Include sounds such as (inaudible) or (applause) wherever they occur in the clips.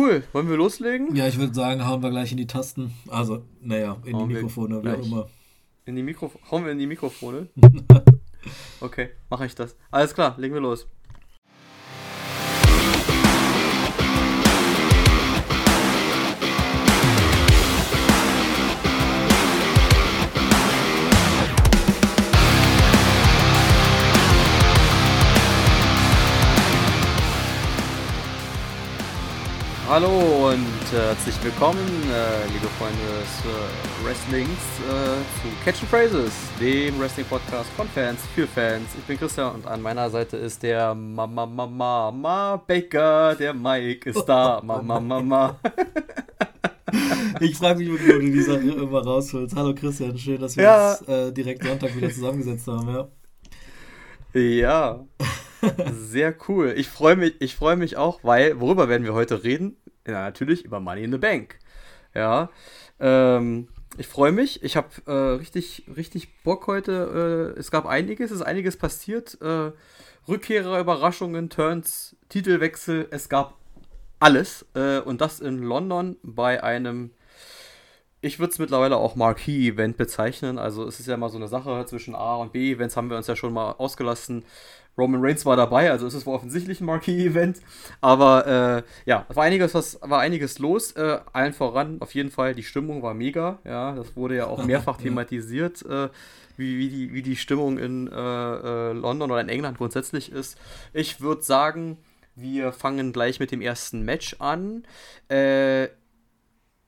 cool. Wollen wir loslegen? Ja, ich würde sagen, hauen wir gleich in die Tasten. Also, naja, in hauen die Mikrofone, wie auch immer. In die Mikrofone. Hauen wir in die Mikrofone? (laughs) okay, mache ich das. Alles klar, legen wir los. Hallo und äh, herzlich willkommen, äh, liebe Freunde des äh, Wrestlings, äh, zu Catch and Phrases, dem Wrestling-Podcast von Fans für Fans. Ich bin Christian und an meiner Seite ist der Mama Mama Mama Baker, der Mike ist da, (laughs) Mama Mama. ich frage mich, wo du die Sache immer rausholst. Hallo Christian, schön, dass wir ja. uns äh, direkt Sonntag wieder zusammengesetzt haben, ja. Ja. (laughs) Sehr cool. Ich freue mich, ich freue mich auch, weil, worüber werden wir heute reden? Ja, natürlich über Money in the Bank. Ja. Ähm, ich freue mich. Ich habe äh, richtig, richtig Bock heute. Äh, es gab einiges, es ist einiges passiert. Äh, Rückkehrer, Überraschungen, Turns, Titelwechsel. Es gab alles. Äh, und das in London bei einem ich würde es mittlerweile auch Marquee-Event bezeichnen. Also es ist ja mal so eine Sache zwischen A und B-Events, haben wir uns ja schon mal ausgelassen. Roman Reigns war dabei, also ist es wohl offensichtlich ein Marquee-Event. Aber äh, ja, war einiges, was, war einiges los. Äh, allen voran auf jeden Fall, die Stimmung war mega. Ja, das wurde ja auch (laughs) mehrfach thematisiert, äh, wie, wie, die, wie die Stimmung in äh, äh, London oder in England grundsätzlich ist. Ich würde sagen, wir fangen gleich mit dem ersten Match an. Äh,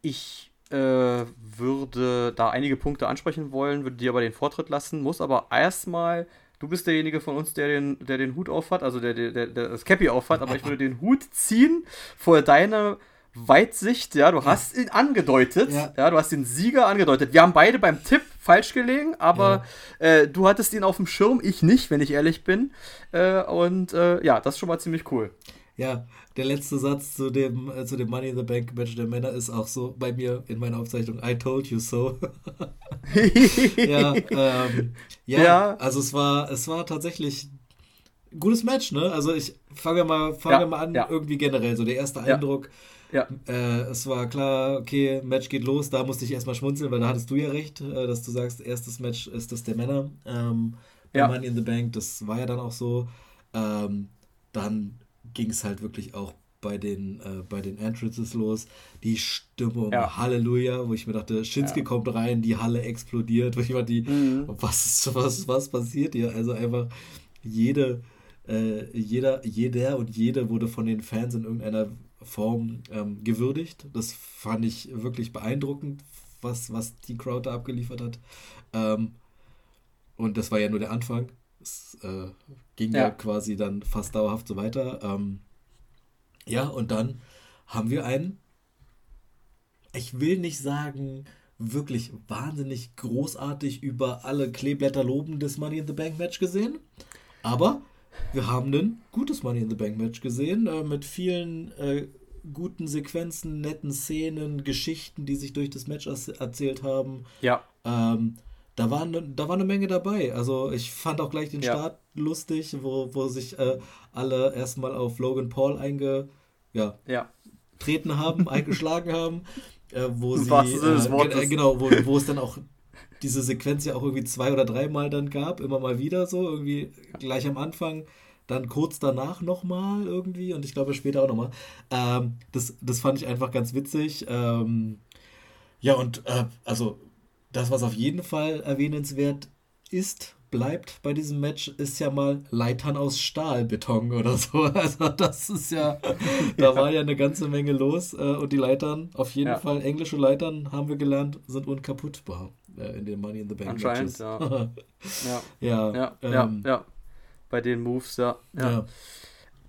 ich würde da einige Punkte ansprechen wollen, würde dir aber den Vortritt lassen, muss aber erstmal du bist derjenige von uns, der den, der den Hut aufhat, also der, der, der, das Cappy aufhat, aber ich würde den Hut ziehen vor deiner Weitsicht, ja, du hast ihn angedeutet, ja. ja. du hast den Sieger angedeutet. Wir haben beide beim Tipp falsch gelegen, aber ja. äh, du hattest ihn auf dem Schirm, ich nicht, wenn ich ehrlich bin. Äh, und äh, ja, das ist schon mal ziemlich cool. Ja, der letzte Satz zu dem, äh, zu dem Money in the Bank Match der Männer ist auch so bei mir in meiner Aufzeichnung, I told you so. (laughs) ja, ähm, ja, ja, also es war, es war tatsächlich ein gutes Match, ne? Also ich fange mal, fange ja, mal an, ja. irgendwie generell, so der erste Eindruck. Ja. Äh, es war klar, okay, Match geht los, da musste ich erstmal schmunzeln, weil da hattest du ja recht, äh, dass du sagst, erstes Match ist das der Männer. Ähm, ja. Money in the Bank, das war ja dann auch so. Ähm, dann ging es halt wirklich auch bei den, äh, bei den Entrances los. Die Stimmung, ja. Halleluja, wo ich mir dachte, Shinsuke ja. kommt rein, die Halle explodiert. Wo ich war die, mhm. was, was, was passiert hier? Also einfach jede, äh, jeder, jeder und jede wurde von den Fans in irgendeiner Form ähm, gewürdigt. Das fand ich wirklich beeindruckend, was, was die Crowd da abgeliefert hat. Ähm, und das war ja nur der Anfang. Es äh, ging ja. ja. quasi dann fast dauerhaft so weiter. Ähm, ja, und dann haben wir einen, ich will nicht sagen, wirklich wahnsinnig großartig über alle Kleeblätter lobendes Money in the Bank Match gesehen. Aber wir haben ein gutes Money in the Bank Match gesehen äh, mit vielen äh, guten Sequenzen, netten Szenen, Geschichten, die sich durch das Match erzählt haben. Ja. Ähm, da war, ne, da war eine Menge dabei. Also ich fand auch gleich den ja. Start lustig, wo, wo sich äh, alle erstmal auf Logan Paul einge, ja, ja. treten haben, eingeschlagen (laughs) haben. Äh, wo sie, äh, genau, wo, wo es dann auch diese Sequenz ja auch irgendwie zwei oder dreimal dann gab, immer mal wieder so, irgendwie gleich am Anfang, dann kurz danach nochmal irgendwie und ich glaube später auch nochmal. Ähm, das, das fand ich einfach ganz witzig. Ähm, ja, und äh, also das, was auf jeden Fall erwähnenswert ist, bleibt bei diesem Match, ist ja mal Leitern aus Stahlbeton oder so. (laughs) Also das ist ja, da war ja eine ganze Menge los äh, und die Leitern, auf jeden ja. Fall englische Leitern, haben wir gelernt, sind unkaputtbar äh, in den Money in the Bank Anscheinend, (laughs) ja. ja. ja. Ja, ähm, ja, Bei den Moves, ja. ja.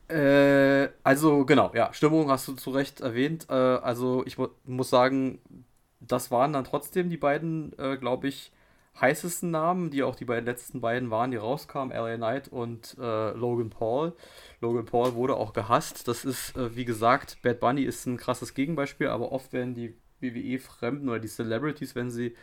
Äh, also genau, ja, Stimmung hast du zu Recht erwähnt. Äh, also ich muss sagen, das waren dann trotzdem die beiden, äh, glaube ich, heißesten Namen, die auch die beiden letzten beiden waren, die rauskamen, LA Knight und äh, Logan Paul. Logan Paul wurde auch gehasst. Das ist, äh, wie gesagt, Bad Bunny ist ein krasses Gegenbeispiel, aber oft werden die WWE-Fremden oder die Celebrities, wenn sie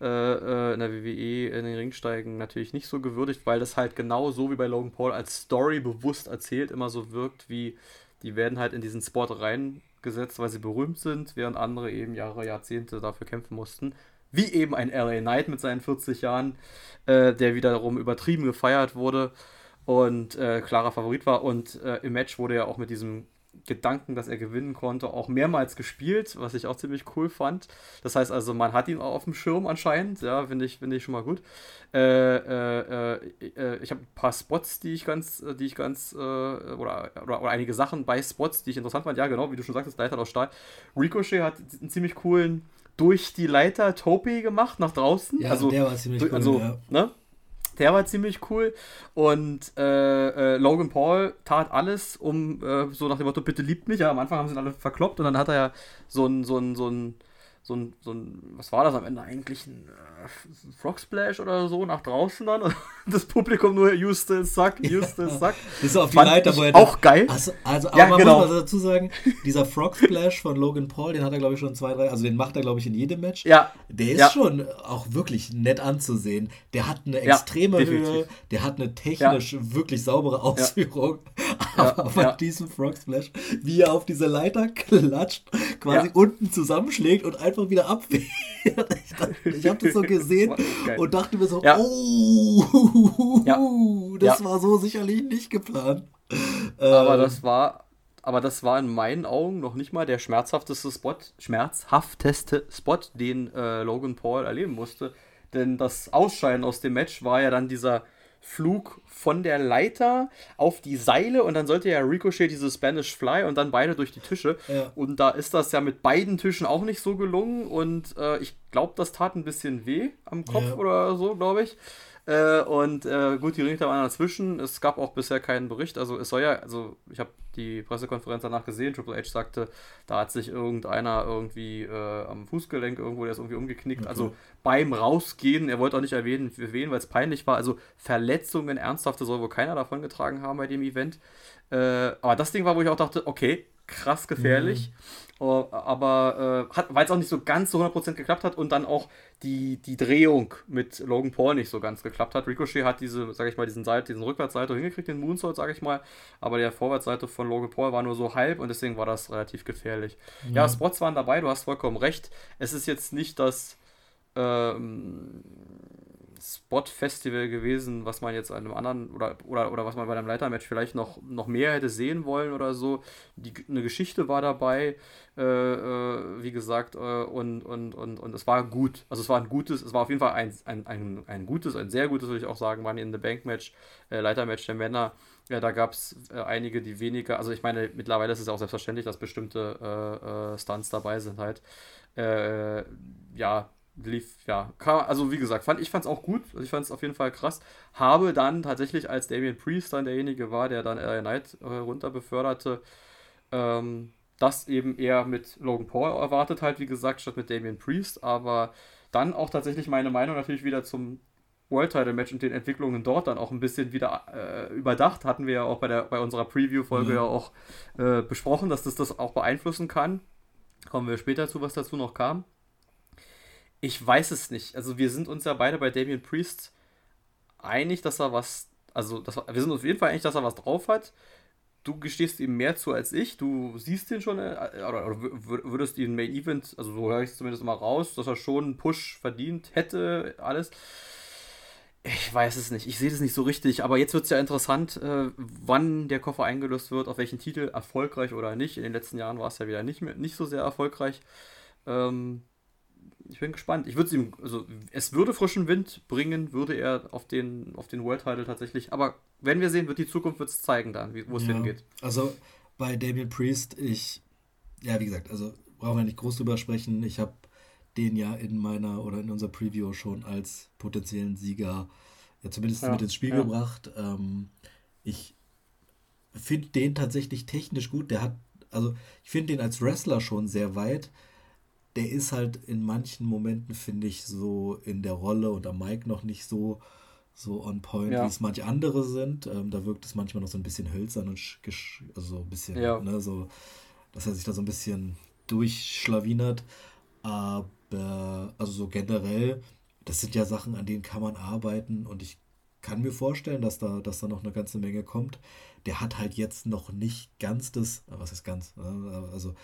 äh, äh, in der WWE in den Ring steigen, natürlich nicht so gewürdigt, weil das halt genau so wie bei Logan Paul als Story bewusst erzählt immer so wirkt wie Die werden halt in diesen Spot reingesetzt, weil sie berühmt sind, während andere eben Jahre, Jahrzehnte dafür kämpfen mussten. Wie eben ein LA Knight mit seinen 40 Jahren, äh, der wiederum übertrieben gefeiert wurde und äh, klarer Favorit war. Und äh, im Match wurde ja auch mit diesem Gedanken, dass er gewinnen konnte, auch mehrmals gespielt, was ich auch ziemlich cool fand. Das heißt also, man hat ihn auch auf dem Schirm anscheinend, ja, finde ich, finde ich schon mal gut. Äh, äh, äh, ich habe ein paar Spots, die ich ganz, die ich ganz, äh, oder, oder, oder, einige Sachen bei Spots, die ich interessant fand. Ja, genau, wie du schon sagtest, Leiter aus Stahl. Ricochet hat einen ziemlich coolen durch die Leiter Topi gemacht nach draußen. Ja, also, der war ziemlich durch, cool. Also, ja. ne? Der war ziemlich cool. Und äh, äh, Logan Paul tat alles, um äh, so nach dem Motto, bitte liebt mich. Ja, am Anfang haben sie ihn alle verkloppt und dann hat er ja so ein, so ein, so ein so ein, so ein, was war das am Ende eigentlich? Ein äh, Frog Splash oder so nach draußen dann und (laughs) das Publikum nur suck, you still suck. Das ist auf die Leiter, wo er auch geil. Also, also aber ja, man genau. muss also dazu sagen, dieser Frog Splash von Logan Paul, den hat er glaube ich schon zwei, drei, also den macht er glaube ich in jedem Match. Ja. Der ist ja. schon auch wirklich nett anzusehen. Der hat eine extreme ja, Höhe, der hat eine technisch wirklich saubere Ausführung. Aber bei diesem Frog Splash, wie er auf diese Leiter klatscht, quasi unten zusammenschlägt und einfach wieder abwehrt. (laughs) Ich, ich habe das so gesehen und dachte mir so, ja. oh, ja. das ja. war so sicherlich nicht geplant. Aber ähm, das war, aber das war in meinen Augen noch nicht mal der schmerzhafteste Spot, schmerzhafteste Spot, den äh, Logan Paul erleben musste. Denn das Ausscheiden aus dem Match war ja dann dieser Flug von der Leiter auf die Seile und dann sollte ja Ricochet diese Spanish Fly und dann beide durch die Tische. Ja. Und da ist das ja mit beiden Tischen auch nicht so gelungen und äh, ich glaube, das tat ein bisschen weh am Kopf ja. oder so, glaube ich. Äh, und äh, gut, die Richter waren dazwischen. Es gab auch bisher keinen Bericht. Also es soll ja, also ich habe die Pressekonferenz danach gesehen. Triple H sagte, da hat sich irgendeiner irgendwie äh, am Fußgelenk irgendwo, der ist irgendwie umgeknickt. Okay. Also beim Rausgehen, er wollte auch nicht erwähnen, für wen, weil es peinlich war. Also Verletzungen, ernsthafte soll wohl keiner davon getragen haben bei dem Event. Äh, aber das Ding war, wo ich auch dachte, okay, krass gefährlich. Mhm. Oh, aber äh, weil es auch nicht so ganz zu 100% geklappt hat und dann auch die, die Drehung mit Logan Paul nicht so ganz geklappt hat. Ricochet hat diese, sag ich mal, diesen, Seite, diesen Rückwärtsseite hingekriegt, den Moonsault, sag ich mal, aber der Vorwärtsseite von Logan Paul war nur so halb und deswegen war das relativ gefährlich. Ja, ja Spots waren dabei, du hast vollkommen recht. Es ist jetzt nicht das ähm, Spot-Festival gewesen, was man jetzt an einem anderen oder, oder, oder was man bei einem Leitermatch vielleicht noch, noch mehr hätte sehen wollen oder so. Die, eine Geschichte war dabei, äh, äh, wie gesagt, äh, und, und, und, und es war gut. Also es war ein gutes, es war auf jeden Fall ein, ein, ein, ein gutes, ein sehr gutes, würde ich auch sagen, Money in the Bank Match, äh, Leitermatch der Männer. Ja, da gab es äh, einige, die weniger, also ich meine, mittlerweile ist es auch selbstverständlich, dass bestimmte äh, Stunts dabei sind halt. ja, lief, ja, kam, also wie gesagt, fand, ich fand es auch gut, also ich fand es auf jeden Fall krass. Habe dann tatsächlich, als Damien Priest dann derjenige war, der dann LA Knight äh, runter beförderte, ähm, das eben eher mit Logan Paul erwartet halt, wie gesagt, statt mit Damien Priest, aber dann auch tatsächlich meine Meinung natürlich wieder zum World Title Match und den Entwicklungen dort dann auch ein bisschen wieder äh, überdacht. Hatten wir ja auch bei, der, bei unserer Preview-Folge mhm. ja auch äh, besprochen, dass das das auch beeinflussen kann. Kommen wir später zu, was dazu noch kam. Ich weiß es nicht. Also wir sind uns ja beide bei Damien Priest einig, dass er was, also das, wir sind uns auf jeden Fall einig, dass er was drauf hat. Du gestehst ihm mehr zu als ich. Du siehst ihn schon, äh, oder, oder würdest ihn Main Event, also so höre ich es zumindest mal raus, dass er schon einen Push verdient hätte, alles. Ich weiß es nicht. Ich sehe das nicht so richtig. Aber jetzt wird es ja interessant, äh, wann der Koffer eingelöst wird, auf welchen Titel, erfolgreich oder nicht. In den letzten Jahren war es ja wieder nicht, mehr, nicht so sehr erfolgreich. Ähm, ich bin gespannt. Ich würde ihm, also es würde frischen Wind bringen, würde er auf den, auf den World Title tatsächlich. Aber wenn wir sehen, wird die Zukunft wird es zeigen dann, wo es ja, hingeht. Also bei Damien Priest, ich, ja, wie gesagt, also brauchen wir nicht groß drüber sprechen. Ich habe den ja in meiner oder in unserer Preview schon als potenziellen Sieger ja zumindest ja, mit ins Spiel ja. gebracht. Ähm, ich finde den tatsächlich technisch gut. Der hat, also ich finde den als Wrestler schon sehr weit der ist halt in manchen Momenten, finde ich, so in der Rolle und am Mic noch nicht so, so on point, ja. wie es manche andere sind. Ähm, da wirkt es manchmal noch so ein bisschen hölzern und also ein bisschen, ja. ne, so, dass er sich da so ein bisschen durchschlawinert. Aber, also so generell, das sind ja Sachen, an denen kann man arbeiten und ich kann mir vorstellen, dass da, dass da noch eine ganze Menge kommt. Der hat halt jetzt noch nicht ganz das, was ist ganz, also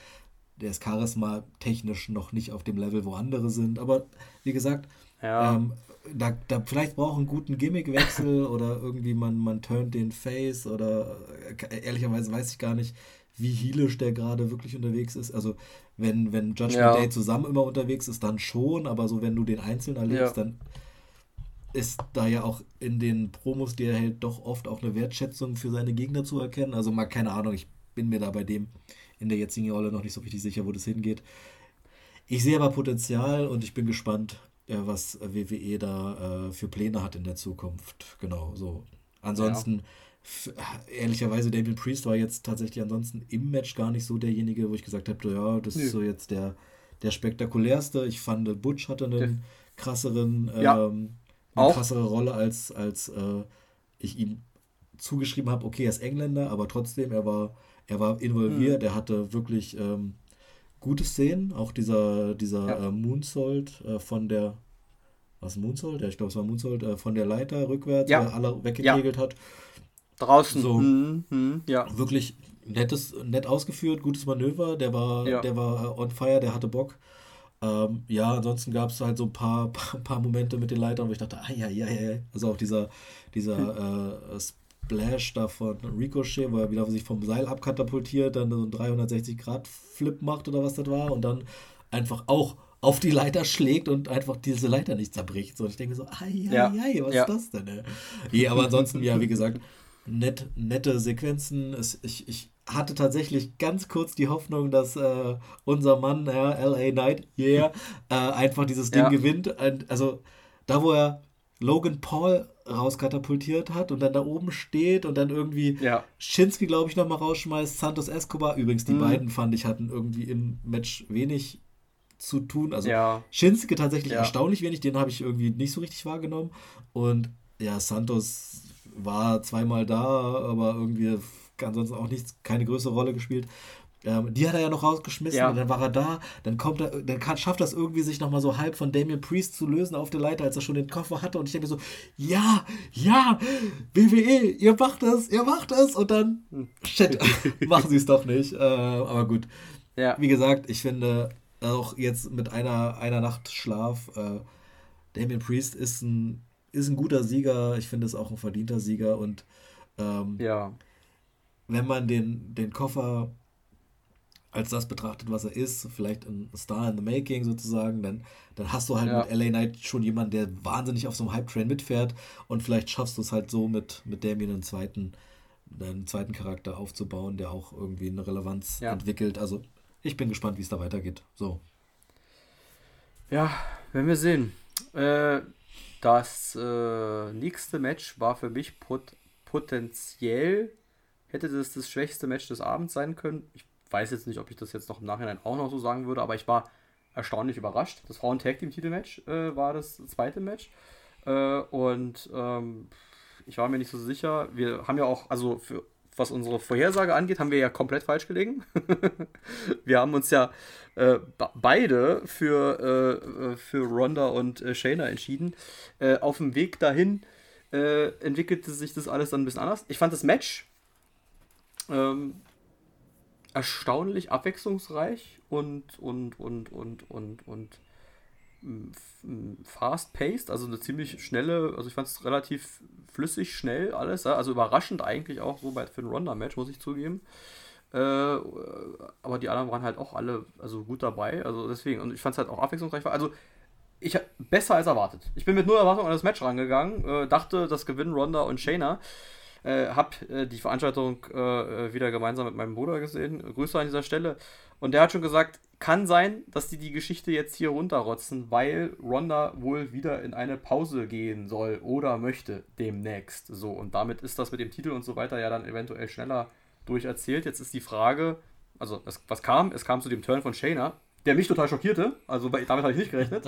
der ist Charisma technisch noch nicht auf dem Level, wo andere sind. Aber wie gesagt, ja. ähm, da, da vielleicht braucht einen guten Gimmickwechsel (laughs) oder irgendwie man, man turnt den Face oder äh, ehrlicherweise weiß ich gar nicht, wie heelisch der gerade wirklich unterwegs ist. Also wenn, wenn Judgment ja. Day zusammen immer unterwegs ist, dann schon, aber so wenn du den einzeln erlebst, ja. dann ist da ja auch in den Promos, die er hält, doch oft auch eine Wertschätzung für seine Gegner zu erkennen. Also mal keine Ahnung, ich bin mir da bei dem in der jetzigen Rolle noch nicht so richtig sicher, wo das hingeht. Ich sehe aber Potenzial und ich bin gespannt, äh, was WWE da äh, für Pläne hat in der Zukunft. Genau, so. Ansonsten, ja. ehrlicherweise, Damien Priest war jetzt tatsächlich ansonsten im Match gar nicht so derjenige, wo ich gesagt habe, ja, das Nö. ist so jetzt der, der spektakulärste. Ich fand, Butch hatte einen krasseren, ja. ähm, eine krassere Rolle, als, als äh, ich ihm zugeschrieben habe, okay, er ist Engländer, aber trotzdem, er war er war involviert, mhm. er hatte wirklich ähm, gute Szenen, auch dieser, dieser ja. äh, Moonsault äh, von der, was Moonsault? Ja, ich glaube, es war Moonsault, äh, von der Leiter rückwärts, ja. alle weggekegelt ja. hat. Draußen. So, mhm. Mhm. ja. Wirklich nettes, nett ausgeführt, gutes Manöver, der war, ja. der war äh, on fire, der hatte Bock. Ähm, ja, ansonsten gab es halt so ein paar, paar, (laughs) paar, Momente mit den Leitern, wo ich dachte, ah ja, ja, ja, also auch dieser, dieser hm. äh, Splash da von Ricochet, wo er wieder sich vom Seil abkatapultiert, dann so einen 360-Grad-Flip macht oder was das war und dann einfach auch auf die Leiter schlägt und einfach diese Leiter nicht zerbricht. So, und ich denke so, ai, ja. ai, was ja. ist das denn? Ey? Aber ansonsten, ja, wie gesagt, nett, nette Sequenzen. Es, ich, ich hatte tatsächlich ganz kurz die Hoffnung, dass äh, unser Mann, ja, LA Knight, yeah, äh, einfach dieses Ding ja. gewinnt. Also da, wo er Logan Paul rauskatapultiert hat und dann da oben steht und dann irgendwie ja. Shinsuke, glaube ich, nochmal rausschmeißt, Santos Escobar. Übrigens, die mhm. beiden fand ich hatten irgendwie im Match wenig zu tun. Also ja. Shinsuke tatsächlich ja. erstaunlich wenig, den habe ich irgendwie nicht so richtig wahrgenommen. Und ja, Santos war zweimal da, aber irgendwie ansonsten auch nichts, keine größere Rolle gespielt. Ähm, die hat er ja noch rausgeschmissen ja. und dann war er da. Dann kommt er, dann kann, schafft das irgendwie, sich nochmal so halb von Damien Priest zu lösen auf der Leiter, als er schon den Koffer hatte. Und ich denke mir so, ja, ja, WWE, ihr macht es, ihr macht es. Und dann, shit, (laughs) machen sie es doch nicht. Äh, aber gut. Ja. Wie gesagt, ich finde auch jetzt mit einer, einer Nacht Schlaf, äh, Damien Priest ist ein, ist ein guter Sieger. Ich finde es auch ein verdienter Sieger. Und ähm, ja. wenn man den, den Koffer als das betrachtet, was er ist, vielleicht ein Star in the Making sozusagen, dann, dann hast du halt ja. mit LA Knight schon jemanden, der wahnsinnig auf so einem Hype-Train mitfährt und vielleicht schaffst du es halt so mit, mit Damien einen zweiten, einen zweiten Charakter aufzubauen, der auch irgendwie eine Relevanz ja. entwickelt. Also ich bin gespannt, wie es da weitergeht. So. Ja, werden wir sehen. Äh, das äh, nächste Match war für mich pot potenziell, hätte das das schwächste Match des Abends sein können. Ich weiß jetzt nicht, ob ich das jetzt noch im Nachhinein auch noch so sagen würde, aber ich war erstaunlich überrascht. Das Frauen-Tag-Team-Titel-Match äh, war das zweite Match. Äh, und ähm, ich war mir nicht so sicher. Wir haben ja auch, also für, was unsere Vorhersage angeht, haben wir ja komplett falsch gelegen. (laughs) wir haben uns ja äh, beide für, äh, für Ronda und äh, Shayna entschieden. Äh, auf dem Weg dahin entwickelte sich das alles dann ein bisschen anders. Ich fand das Match ähm, erstaunlich abwechslungsreich und und und und und und fast-paced, also eine ziemlich schnelle, also ich fand es relativ flüssig, schnell alles, also überraschend eigentlich auch so bei für ein Ronda-Match, muss ich zugeben. Äh, aber die anderen waren halt auch alle also gut dabei, also deswegen, und ich fand es halt auch abwechslungsreich. Also ich besser als erwartet. Ich bin mit null Erwartung an das Match rangegangen, äh, dachte, das gewinnen Ronda und Shayna. Äh, hab äh, die Veranstaltung äh, äh, wieder gemeinsam mit meinem Bruder gesehen. Grüße an dieser Stelle. Und der hat schon gesagt, kann sein, dass die die Geschichte jetzt hier runterrotzen, weil Ronda wohl wieder in eine Pause gehen soll oder möchte demnächst. So, und damit ist das mit dem Titel und so weiter ja dann eventuell schneller durcherzählt. Jetzt ist die Frage, also es, was kam? Es kam zu dem Turn von Shayna, der mich total schockierte. Also damit habe ich nicht gerechnet.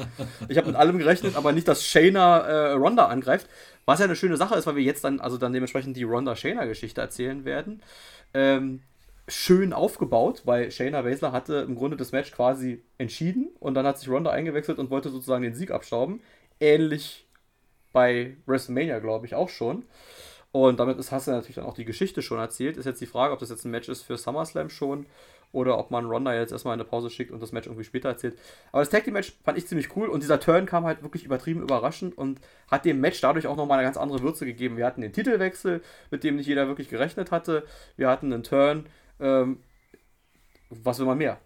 Ich habe mit allem gerechnet, aber nicht, dass Shayna äh, Ronda angreift. Was ja eine schöne Sache ist, weil wir jetzt dann, also dann dementsprechend die Ronda-Shayna-Geschichte erzählen werden. Ähm, schön aufgebaut, weil Shayna Baszler hatte im Grunde das Match quasi entschieden und dann hat sich Ronda eingewechselt und wollte sozusagen den Sieg abstauben. Ähnlich bei WrestleMania, glaube ich, auch schon. Und damit ist, hast du natürlich dann auch die Geschichte schon erzählt. Ist jetzt die Frage, ob das jetzt ein Match ist für SummerSlam schon oder ob man Ronda jetzt erstmal in eine Pause schickt und das Match irgendwie später erzählt. Aber das Tag Team Match fand ich ziemlich cool und dieser Turn kam halt wirklich übertrieben überraschend und hat dem Match dadurch auch nochmal eine ganz andere Würze gegeben. Wir hatten den Titelwechsel, mit dem nicht jeder wirklich gerechnet hatte. Wir hatten einen Turn. Ähm, was will man mehr?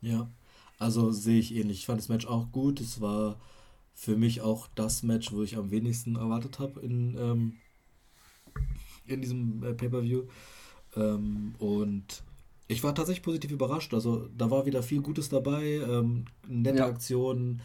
Ja, also sehe ich ähnlich. Ich fand das Match auch gut. Es war für mich auch das Match, wo ich am wenigsten erwartet habe in, ähm, in diesem äh, Pay-Per-View. Ähm, und ich war tatsächlich positiv überrascht. Also da war wieder viel Gutes dabei, ähm, nette ja. Aktionen,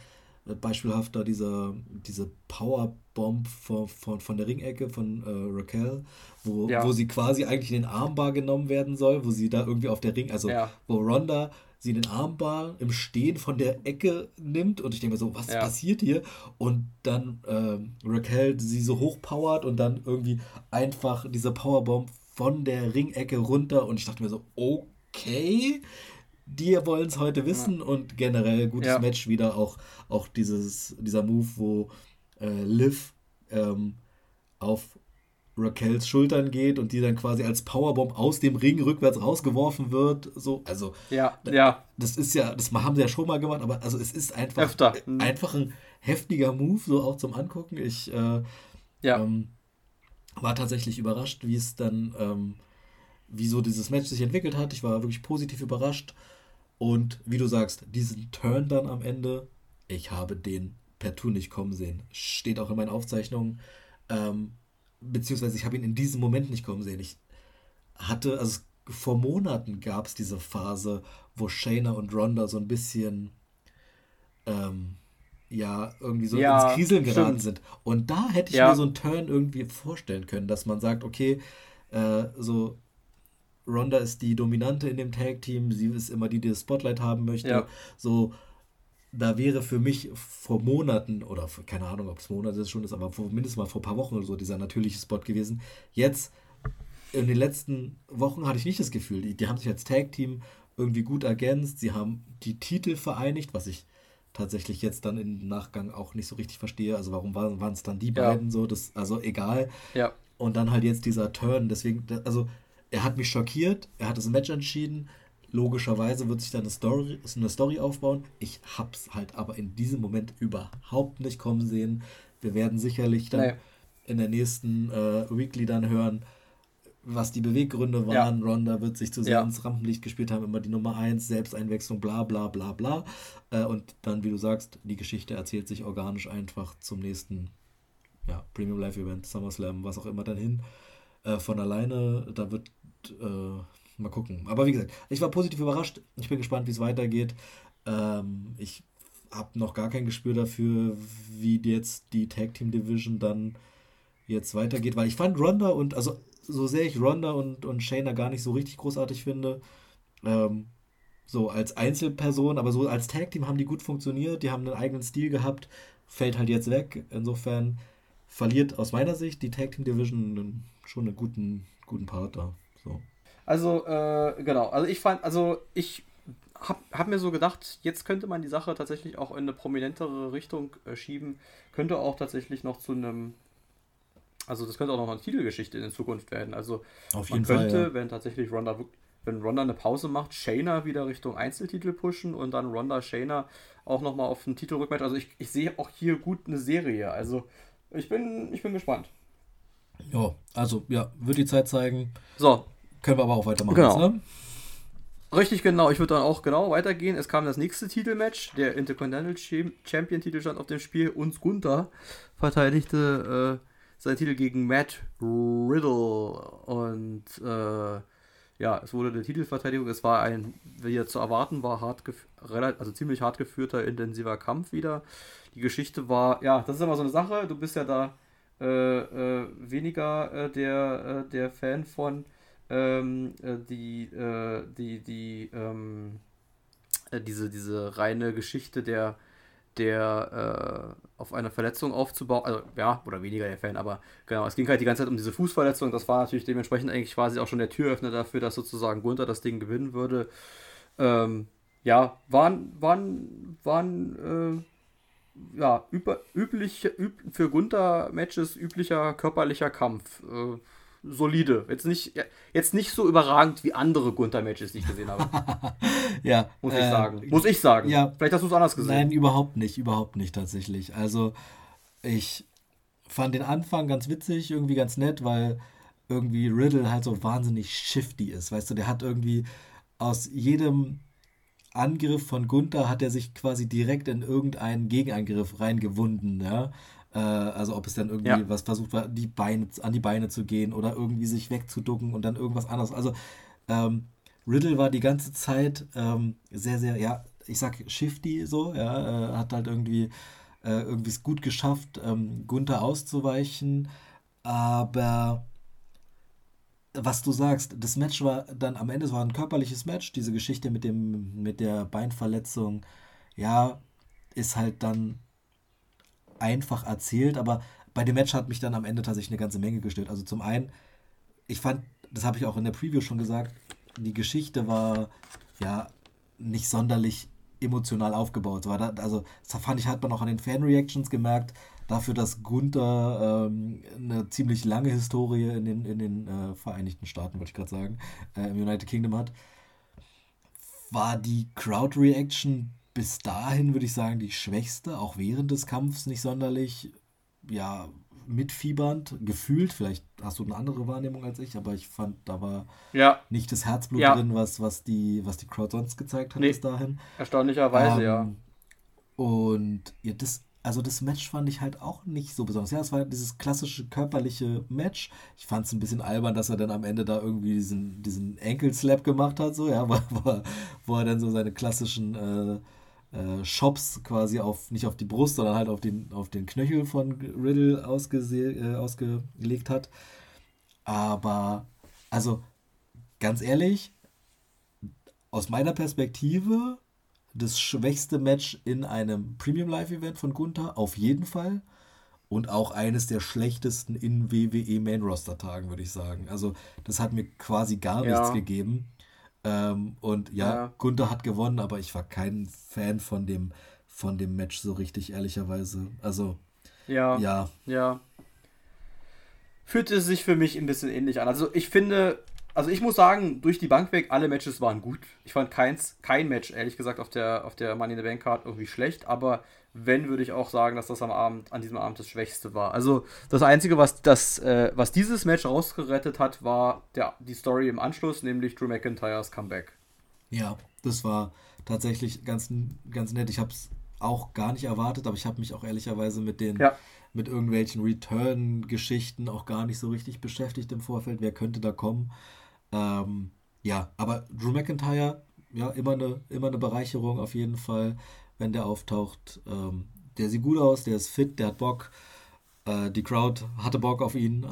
äh, beispielhafter dieser, diese Powerbomb von, von, von der Ringecke von äh, Raquel, wo, ja. wo sie quasi eigentlich in den Armbar genommen werden soll, wo sie da irgendwie auf der Ring, also ja. wo Ronda sie den Armbar im Stehen von der Ecke nimmt und ich denke mir so, was ja. passiert hier? Und dann äh, Raquel sie so hochpowert und dann irgendwie einfach diese Powerbomb von der Ringecke runter und ich dachte mir so, okay okay, die wollen es heute wissen ja. und generell gutes ja. Match wieder. Auch, auch dieses, dieser Move, wo äh, Liv ähm, auf Raquels Schultern geht und die dann quasi als Powerbomb aus dem Ring rückwärts rausgeworfen wird. So, also ja, ja. Das ist ja, das haben sie ja schon mal gemacht, aber also es ist einfach, Öfter. Mhm. einfach ein heftiger Move, so auch zum Angucken. Ich äh, ja. ähm, war tatsächlich überrascht, wie es dann ähm, wieso dieses Match sich entwickelt hat. Ich war wirklich positiv überrascht. Und wie du sagst, diesen Turn dann am Ende, ich habe den per Tour nicht kommen sehen. Steht auch in meinen Aufzeichnungen. Ähm, beziehungsweise ich habe ihn in diesem Moment nicht kommen sehen. Ich hatte, also vor Monaten gab es diese Phase, wo Shayna und Ronda so ein bisschen, ähm, ja, irgendwie so ja, ins Kriseln geraten stimmt. sind. Und da hätte ich ja. mir so einen Turn irgendwie vorstellen können, dass man sagt, okay, äh, so Ronda ist die Dominante in dem Tag-Team, sie ist immer die, die das Spotlight haben möchte. Ja. So, da wäre für mich vor Monaten, oder für, keine Ahnung, ob es Monate schon ist, aber vor, mindestens mal vor ein paar Wochen oder so dieser natürliche Spot gewesen. Jetzt, in den letzten Wochen hatte ich nicht das Gefühl, die, die haben sich als Tag-Team irgendwie gut ergänzt, sie haben die Titel vereinigt, was ich tatsächlich jetzt dann im Nachgang auch nicht so richtig verstehe. Also warum waren es dann die ja. beiden so? Das, also egal. Ja. Und dann halt jetzt dieser Turn. Deswegen, also er hat mich schockiert, er hat das Match entschieden. Logischerweise wird sich da eine Story, eine Story aufbauen. Ich hab's halt aber in diesem Moment überhaupt nicht kommen sehen. Wir werden sicherlich dann nee. in der nächsten äh, Weekly dann hören, was die Beweggründe waren. Ja. Ronda wird sich zu sehr ja. ins Rampenlicht gespielt haben, immer die Nummer 1, Selbsteinwechslung, bla bla bla bla. Äh, und dann, wie du sagst, die Geschichte erzählt sich organisch einfach zum nächsten ja, Premium Live Event, SummerSlam, was auch immer dann hin. Äh, von alleine, da wird äh, mal gucken. Aber wie gesagt, ich war positiv überrascht. Ich bin gespannt, wie es weitergeht. Ähm, ich habe noch gar kein Gespür dafür, wie jetzt die Tag Team Division dann jetzt weitergeht, weil ich fand Ronda und also so sehr ich Ronda und, und Shayna gar nicht so richtig großartig finde, ähm, so als Einzelperson, aber so als Tag Team haben die gut funktioniert, die haben einen eigenen Stil gehabt, fällt halt jetzt weg. Insofern verliert aus meiner Sicht die Tag Team Division schon einen guten, guten Part da. So. Also, äh, genau. Also ich fand, also ich habe hab mir so gedacht, jetzt könnte man die Sache tatsächlich auch in eine prominentere Richtung äh, schieben. Könnte auch tatsächlich noch zu einem, also das könnte auch noch eine Titelgeschichte in Zukunft werden. Also Auf man könnte, Fall, ja. wenn tatsächlich Ronda, wenn Ronda eine Pause macht, Shayna wieder Richtung Einzeltitel pushen und dann Ronda Shayna auch nochmal auf den Titel rückmatch. Also ich, ich sehe auch hier gut eine Serie. Also ich bin, ich bin gespannt. Ja, also ja, wird die Zeit zeigen. So, können wir aber auch weitermachen. Genau. Ne? Richtig, genau. Ich würde dann auch genau weitergehen. Es kam das nächste Titelmatch. Der Intercontinental Champion-Titel stand auf dem Spiel. Uns Gunther verteidigte äh, seinen Titel gegen Matt Riddle. Und äh, ja, es wurde eine Titelverteidigung. Es war ein, wie ja zu erwarten war, hart also ziemlich hart geführter, intensiver Kampf wieder. Die Geschichte war, ja, das ist immer so eine Sache. Du bist ja da äh, äh weniger äh, der, äh, der Fan von ähm, äh, die, äh, die, die, ähm, äh, diese, diese reine Geschichte der, der äh, auf einer Verletzung aufzubauen, also ja, oder weniger der Fan, aber genau, es ging halt die ganze Zeit um diese Fußverletzung, das war natürlich dementsprechend eigentlich quasi auch schon der Türöffner dafür, dass sozusagen Gunther das Ding gewinnen würde. Ähm, ja, waren, waren, waren, ja, über, üblich, üb, für Gunther-Matches üblicher körperlicher Kampf. Äh, solide. Jetzt nicht, jetzt nicht so überragend wie andere Gunther-Matches, die ich gesehen habe. (laughs) ja. Muss ich äh, sagen. Muss ich sagen. Ja, Vielleicht hast du es anders gesehen. Nein, überhaupt nicht. Überhaupt nicht tatsächlich. Also, ich fand den Anfang ganz witzig, irgendwie ganz nett, weil irgendwie Riddle halt so wahnsinnig shifty ist. Weißt du, der hat irgendwie aus jedem Angriff von Gunther hat er sich quasi direkt in irgendeinen Gegenangriff reingewunden, ja. Äh, also ob es dann irgendwie ja. was versucht war, die Beine, an die Beine zu gehen oder irgendwie sich wegzuducken und dann irgendwas anderes. Also ähm, Riddle war die ganze Zeit ähm, sehr, sehr, ja, ich sag shifty so, ja, äh, hat halt irgendwie äh, irgendwie es gut geschafft, ähm, Gunther auszuweichen, aber was du sagst, das Match war dann am Ende, es war ein körperliches Match, diese Geschichte mit dem, mit der Beinverletzung, ja, ist halt dann einfach erzählt, aber bei dem Match hat mich dann am Ende tatsächlich eine ganze Menge gestört. Also zum einen, ich fand, das habe ich auch in der Preview schon gesagt, die Geschichte war ja nicht sonderlich emotional aufgebaut war. Da, also, das fand ich, hat man auch an den Fan-Reactions gemerkt, dafür, dass Gunther ähm, eine ziemlich lange Historie in den, in den äh, Vereinigten Staaten, wollte ich gerade sagen, äh, im United Kingdom hat, war die Crowd-Reaction bis dahin, würde ich sagen, die schwächste, auch während des Kampfs nicht sonderlich, ja, mitfiebernd gefühlt. Vielleicht hast du eine andere Wahrnehmung als ich, aber ich fand, da war ja. nicht das Herzblut ja. drin, was, was, die, was die Crowd sonst gezeigt hat nee. bis dahin. Erstaunlicherweise, ähm, ja. Und ja, das, also das Match fand ich halt auch nicht so besonders. Ja, es war dieses klassische körperliche Match. Ich fand es ein bisschen albern, dass er dann am Ende da irgendwie diesen, diesen Ankle-Slap gemacht hat, so, ja, (laughs) wo, wo, wo er dann so seine klassischen äh, äh, Shops quasi auf, nicht auf die Brust, sondern halt auf den, auf den Knöchel von Riddle äh, ausgelegt hat. Aber, also, ganz ehrlich, aus meiner Perspektive das schwächste Match in einem Premium Live Event von Gunther, auf jeden Fall. Und auch eines der schlechtesten in WWE Main Roster Tagen, würde ich sagen. Also, das hat mir quasi gar ja. nichts gegeben. Ähm, und ja, ja, Gunther hat gewonnen, aber ich war kein Fan von dem, von dem Match so richtig, ehrlicherweise. Also, ja. Ja. Ja. Fühlte sich für mich ein bisschen ähnlich an. Also, ich finde, also ich muss sagen, durch die Bank weg, alle Matches waren gut. Ich fand keins, kein Match, ehrlich gesagt, auf der, auf der Money in the Bank Card irgendwie schlecht, aber wenn, würde ich auch sagen, dass das am Abend, an diesem Abend das Schwächste war. Also das Einzige, was, das, äh, was dieses Match rausgerettet hat, war der, die Story im Anschluss, nämlich Drew McIntyres Comeback. Ja, das war tatsächlich ganz, ganz nett. Ich habe es auch gar nicht erwartet, aber ich habe mich auch ehrlicherweise mit den ja. Mit irgendwelchen Return-Geschichten auch gar nicht so richtig beschäftigt im Vorfeld. Wer könnte da kommen? Ähm, ja, aber Drew McIntyre, ja, immer eine, immer eine Bereicherung auf jeden Fall, wenn der auftaucht. Ähm, der sieht gut aus, der ist fit, der hat Bock. Äh, die Crowd hatte Bock auf ihn.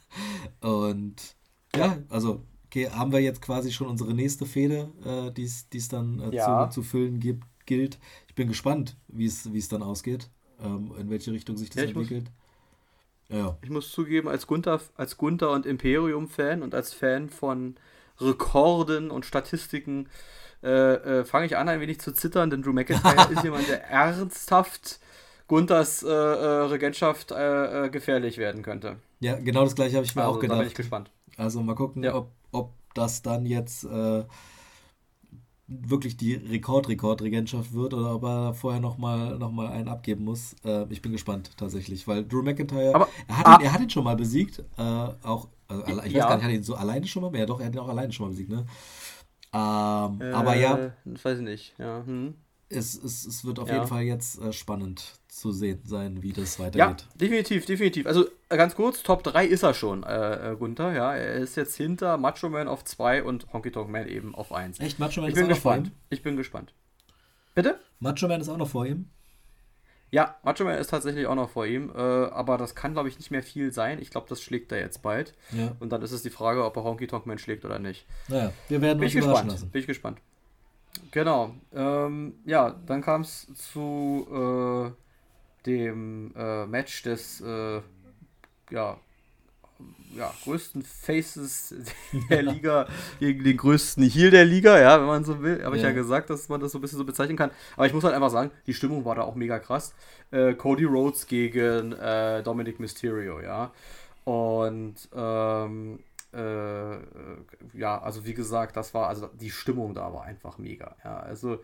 (laughs) Und ja, also okay, haben wir jetzt quasi schon unsere nächste Fehde, äh, die es dann äh, ja. zu, zu füllen gibt, gilt. Ich bin gespannt, wie es dann ausgeht, ähm, in welche Richtung sich das ja, entwickelt. Muss, ja. Ich muss zugeben, als Gunther, als Gunther und Imperium-Fan und als Fan von Rekorden und Statistiken äh, äh, fange ich an, ein wenig zu zittern, denn Drew McIntyre (laughs) ist jemand, der ernsthaft Gunthers äh, äh Regentschaft äh, äh, gefährlich werden könnte. Ja, genau das gleiche habe ich mir also, auch gedacht. Da bin ich gespannt. Also mal gucken, ja. ob, ob das dann jetzt wirklich die Rekord-Rekord-Regentschaft wird oder ob er vorher nochmal noch mal einen abgeben muss. Äh, ich bin gespannt tatsächlich, weil Drew McIntyre, aber, er, hat ah, ihn, er hat ihn schon mal besiegt, äh, auch, also, ich ja. weiß gar nicht, hat er ihn so alleine schon mal, ja doch, er hat ihn auch alleine schon mal besiegt, ne? Ähm, äh, aber ja. Weiß ich nicht, ja. Hm es, es, es wird auf ja. jeden Fall jetzt äh, spannend zu sehen sein, wie das weitergeht. Ja, definitiv, definitiv. Also äh, ganz kurz, Top 3 ist er schon, äh, äh, Gunther, ja. Er ist jetzt hinter Macho Man auf 2 und Honky Tonk Man eben auf 1. Echt, Macho Man ich ist bin auch gespannt. noch vor ihm? Ich bin gespannt. Bitte? Macho Man ist auch noch vor ihm? Ja, Macho Man ist tatsächlich auch noch vor ihm, äh, aber das kann, glaube ich, nicht mehr viel sein. Ich glaube, das schlägt er jetzt bald. Ja. Und dann ist es die Frage, ob er Honky Tonk Man schlägt oder nicht. Naja, wir werden Bin uns überraschen lassen. Bin ich gespannt. Genau. Ähm, ja, dann kam es zu äh, dem äh, Match des äh, ja, ja, größten Faces (laughs) der Liga gegen den größten Heal der Liga, ja, wenn man so will. Habe ich ja. ja gesagt, dass man das so ein bisschen so bezeichnen kann. Aber ich muss halt einfach sagen, die Stimmung war da auch mega krass. Äh, Cody Rhodes gegen äh, Dominic Mysterio, ja. Und ähm, äh, ja, also wie gesagt, das war, also die Stimmung da war einfach mega. Ja, also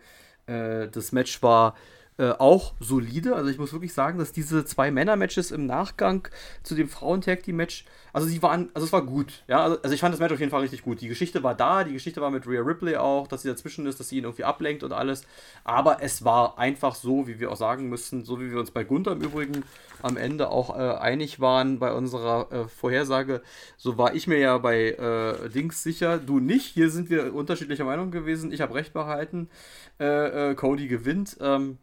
äh, das Match war äh, auch solide. Also ich muss wirklich sagen, dass diese zwei Männer-Matches im Nachgang zu dem Frauen-Tag-Team-Match, also sie waren, also es war gut. Ja, also, also, ich fand das Match auf jeden Fall richtig gut. Die Geschichte war da, die Geschichte war mit Rhea Ripley auch, dass sie dazwischen ist, dass sie ihn irgendwie ablenkt und alles. Aber es war einfach so, wie wir auch sagen müssen, so wie wir uns bei Gunther im Übrigen am Ende auch äh, einig waren bei unserer äh, Vorhersage. So war ich mir ja bei äh, Dings sicher, du nicht. Hier sind wir unterschiedlicher Meinung gewesen. Ich habe recht behalten. Äh, Cody gewinnt. Ähm,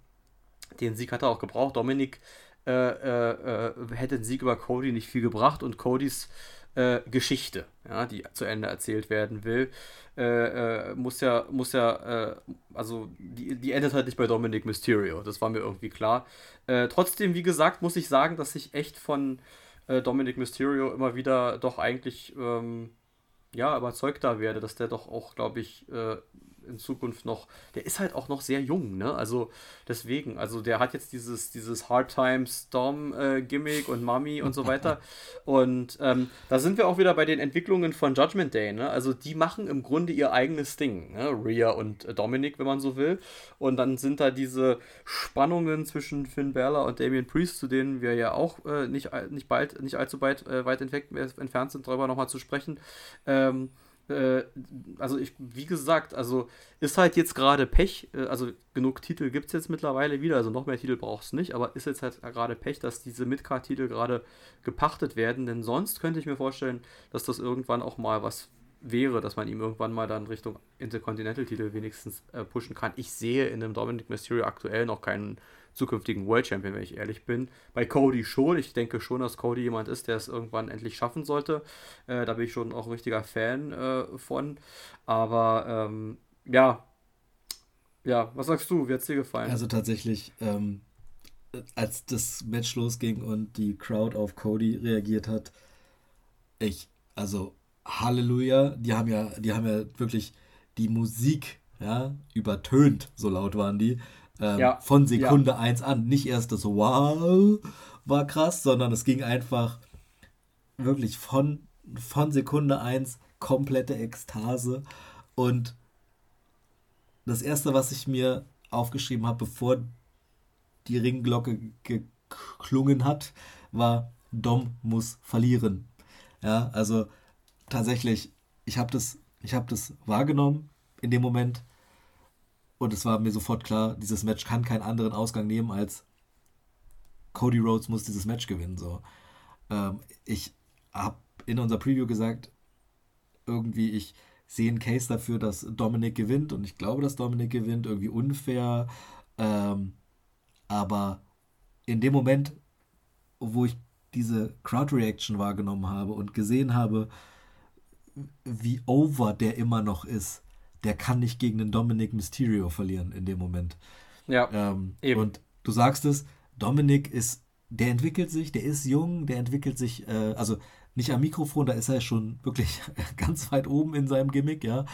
den Sieg hat er auch gebraucht. Dominik äh, äh, äh, hätte den Sieg über Cody nicht viel gebracht und Codys äh, Geschichte, ja, die zu Ende erzählt werden will, äh, äh, muss ja, muss ja, also die, die endet halt nicht bei Dominic Mysterio. Das war mir irgendwie klar. trotzdem, wie gesagt, muss ich sagen, dass ich echt von Dominic Mysterio immer wieder doch eigentlich ähm, ja, überzeugter werde, dass der doch auch, glaube ich, in Zukunft noch, der ist halt auch noch sehr jung, ne? Also deswegen, also der hat jetzt dieses, dieses Hard Times Storm äh, Gimmick und Mummy und so weiter. (laughs) und ähm, da sind wir auch wieder bei den Entwicklungen von Judgment Day, ne? Also die machen im Grunde ihr eigenes Ding, ne? Rhea und äh, Dominic, wenn man so will. Und dann sind da diese Spannungen zwischen Finn Balor und Damien Priest, zu denen wir ja auch äh, nicht, nicht bald, nicht allzu weit, äh, weit entfernt sind, darüber nochmal zu sprechen. Ähm, äh, also ich, wie gesagt, also ist halt jetzt gerade Pech, äh, also genug Titel gibt es jetzt mittlerweile wieder, also noch mehr Titel brauchst du nicht, aber ist jetzt halt gerade Pech, dass diese Midcard-Titel gerade gepachtet werden, denn sonst könnte ich mir vorstellen, dass das irgendwann auch mal was wäre, dass man ihm irgendwann mal dann Richtung Intercontinental-Titel wenigstens äh, pushen kann. Ich sehe in dem Dominic Mysterio aktuell noch keinen zukünftigen World Champion, wenn ich ehrlich bin. Bei Cody schon. Ich denke schon, dass Cody jemand ist, der es irgendwann endlich schaffen sollte. Äh, da bin ich schon auch ein richtiger Fan äh, von. Aber ähm, ja. Ja, was sagst du? Wie hat es dir gefallen? Also tatsächlich, ähm, als das Match losging und die Crowd auf Cody reagiert hat, ich, also Halleluja, die haben ja, die haben ja wirklich die Musik ja, übertönt, so laut waren die. Ähm, ja. Von Sekunde ja. 1 an. Nicht erst das Wow war krass, sondern es ging einfach wirklich von, von Sekunde 1 komplette Ekstase. Und das erste, was ich mir aufgeschrieben habe, bevor die Ringglocke geklungen hat, war Dom muss verlieren. Ja, also tatsächlich, ich habe das, ich habe das wahrgenommen in dem Moment und es war mir sofort klar, dieses Match kann keinen anderen Ausgang nehmen als Cody Rhodes muss dieses Match gewinnen. So. Ähm, ich habe in unserer Preview gesagt, irgendwie, ich sehe einen Case dafür, dass Dominic gewinnt und ich glaube, dass Dominic gewinnt, irgendwie unfair. Ähm, aber in dem Moment, wo ich diese Crowd-Reaction wahrgenommen habe und gesehen habe, wie over der immer noch ist, der kann nicht gegen den Dominic Mysterio verlieren in dem Moment. Ja. Ähm, eben. Und du sagst es, Dominic ist, der entwickelt sich, der ist jung, der entwickelt sich, äh, also nicht am Mikrofon, da ist er schon wirklich (laughs) ganz weit oben in seinem Gimmick, ja.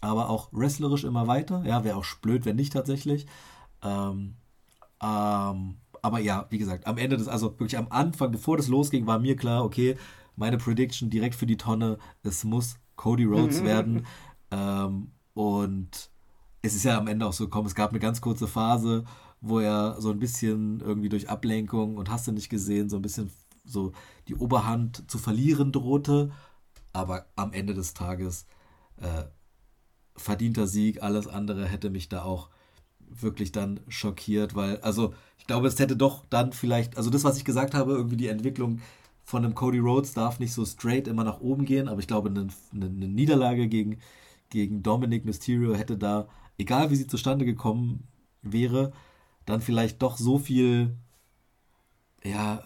Aber auch wrestlerisch immer weiter. Ja, wäre auch blöd, wenn nicht tatsächlich. Ähm, ähm, aber ja, wie gesagt, am Ende des, also wirklich am Anfang, bevor das losging, war mir klar, okay, meine Prediction direkt für die Tonne, es muss Cody Rhodes mhm. werden. (laughs) Ähm, und es ist ja am Ende auch so gekommen, es gab eine ganz kurze Phase, wo er so ein bisschen irgendwie durch Ablenkung und hast du nicht gesehen, so ein bisschen so die Oberhand zu verlieren drohte. Aber am Ende des Tages äh, verdienter Sieg, alles andere hätte mich da auch wirklich dann schockiert, weil, also ich glaube, es hätte doch dann vielleicht, also das, was ich gesagt habe, irgendwie die Entwicklung von einem Cody Rhodes darf nicht so straight immer nach oben gehen, aber ich glaube, eine, eine, eine Niederlage gegen gegen Dominic Mysterio hätte da, egal wie sie zustande gekommen wäre, dann vielleicht doch so viel ja,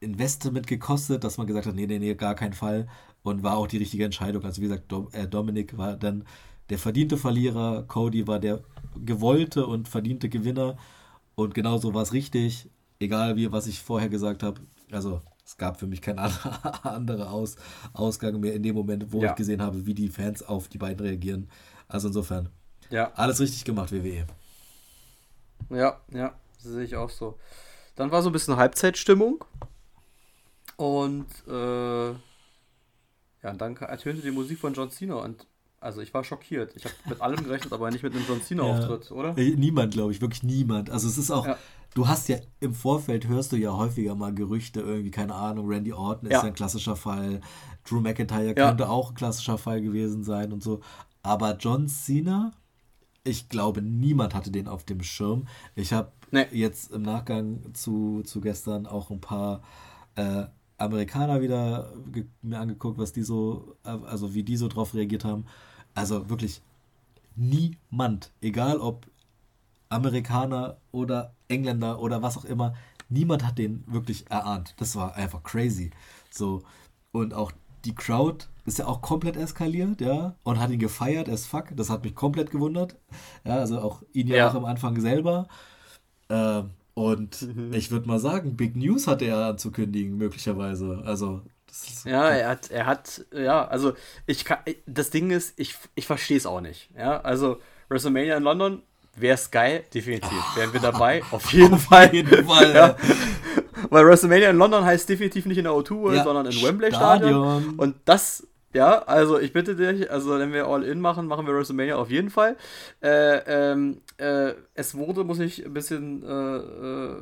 Investment gekostet, dass man gesagt hat, nee, nee, nee, gar keinen Fall. Und war auch die richtige Entscheidung. Also wie gesagt, Dom, äh, Dominic war dann der verdiente Verlierer, Cody war der gewollte und verdiente Gewinner. Und genauso war es richtig, egal wie, was ich vorher gesagt habe. Also es gab für mich keinen (laughs) anderen Aus, Ausgang mehr in dem Moment, wo ja. ich gesehen habe, wie die Fans auf die beiden reagieren. Also insofern, ja. alles richtig gemacht, WWE. Ja, ja, sehe ich auch so. Dann war so ein bisschen Halbzeitstimmung. Und äh, ja, und dann ertönte die Musik von John Cena und also ich war schockiert. Ich habe mit allem gerechnet, aber nicht mit einem John Cena-Auftritt, ja. oder? Niemand, glaube ich, wirklich niemand. Also es ist auch, ja. Du hast ja im Vorfeld hörst du ja häufiger mal Gerüchte, irgendwie, keine Ahnung, Randy Orton ist ja. ein klassischer Fall, Drew McIntyre könnte auch ein klassischer Fall gewesen sein und so. Aber John Cena, ich glaube, niemand hatte den auf dem Schirm. Ich habe nee. jetzt im Nachgang zu, zu gestern auch ein paar äh, Amerikaner wieder mir angeguckt, was die so, also wie die so drauf reagiert haben. Also wirklich niemand, egal ob Amerikaner oder Engländer oder was auch immer, niemand hat den wirklich erahnt. Das war einfach crazy. So und auch die Crowd ist ja auch komplett eskaliert, ja, und hat ihn gefeiert as fuck. Das hat mich komplett gewundert. Ja, also auch ihn ja, ja auch am Anfang selber. Ähm, und mhm. ich würde mal sagen, Big News hatte er anzukündigen, möglicherweise. Also. ja, er hat, er hat, ja, also ich kann, das Ding ist, ich, ich verstehe es auch nicht. Ja, also WrestleMania in London wäre es geil, definitiv. Wären wir dabei, auf jeden auf Fall. Jeden Fall (laughs) ja. Weil WrestleMania in London heißt definitiv nicht in der O2, ja, sondern in Wembley Stadion. Und das ja, also ich bitte dich, also wenn wir All-In machen, machen wir WrestleMania auf jeden Fall. Äh, ähm, äh, es wurde, muss ich ein bisschen, äh, äh,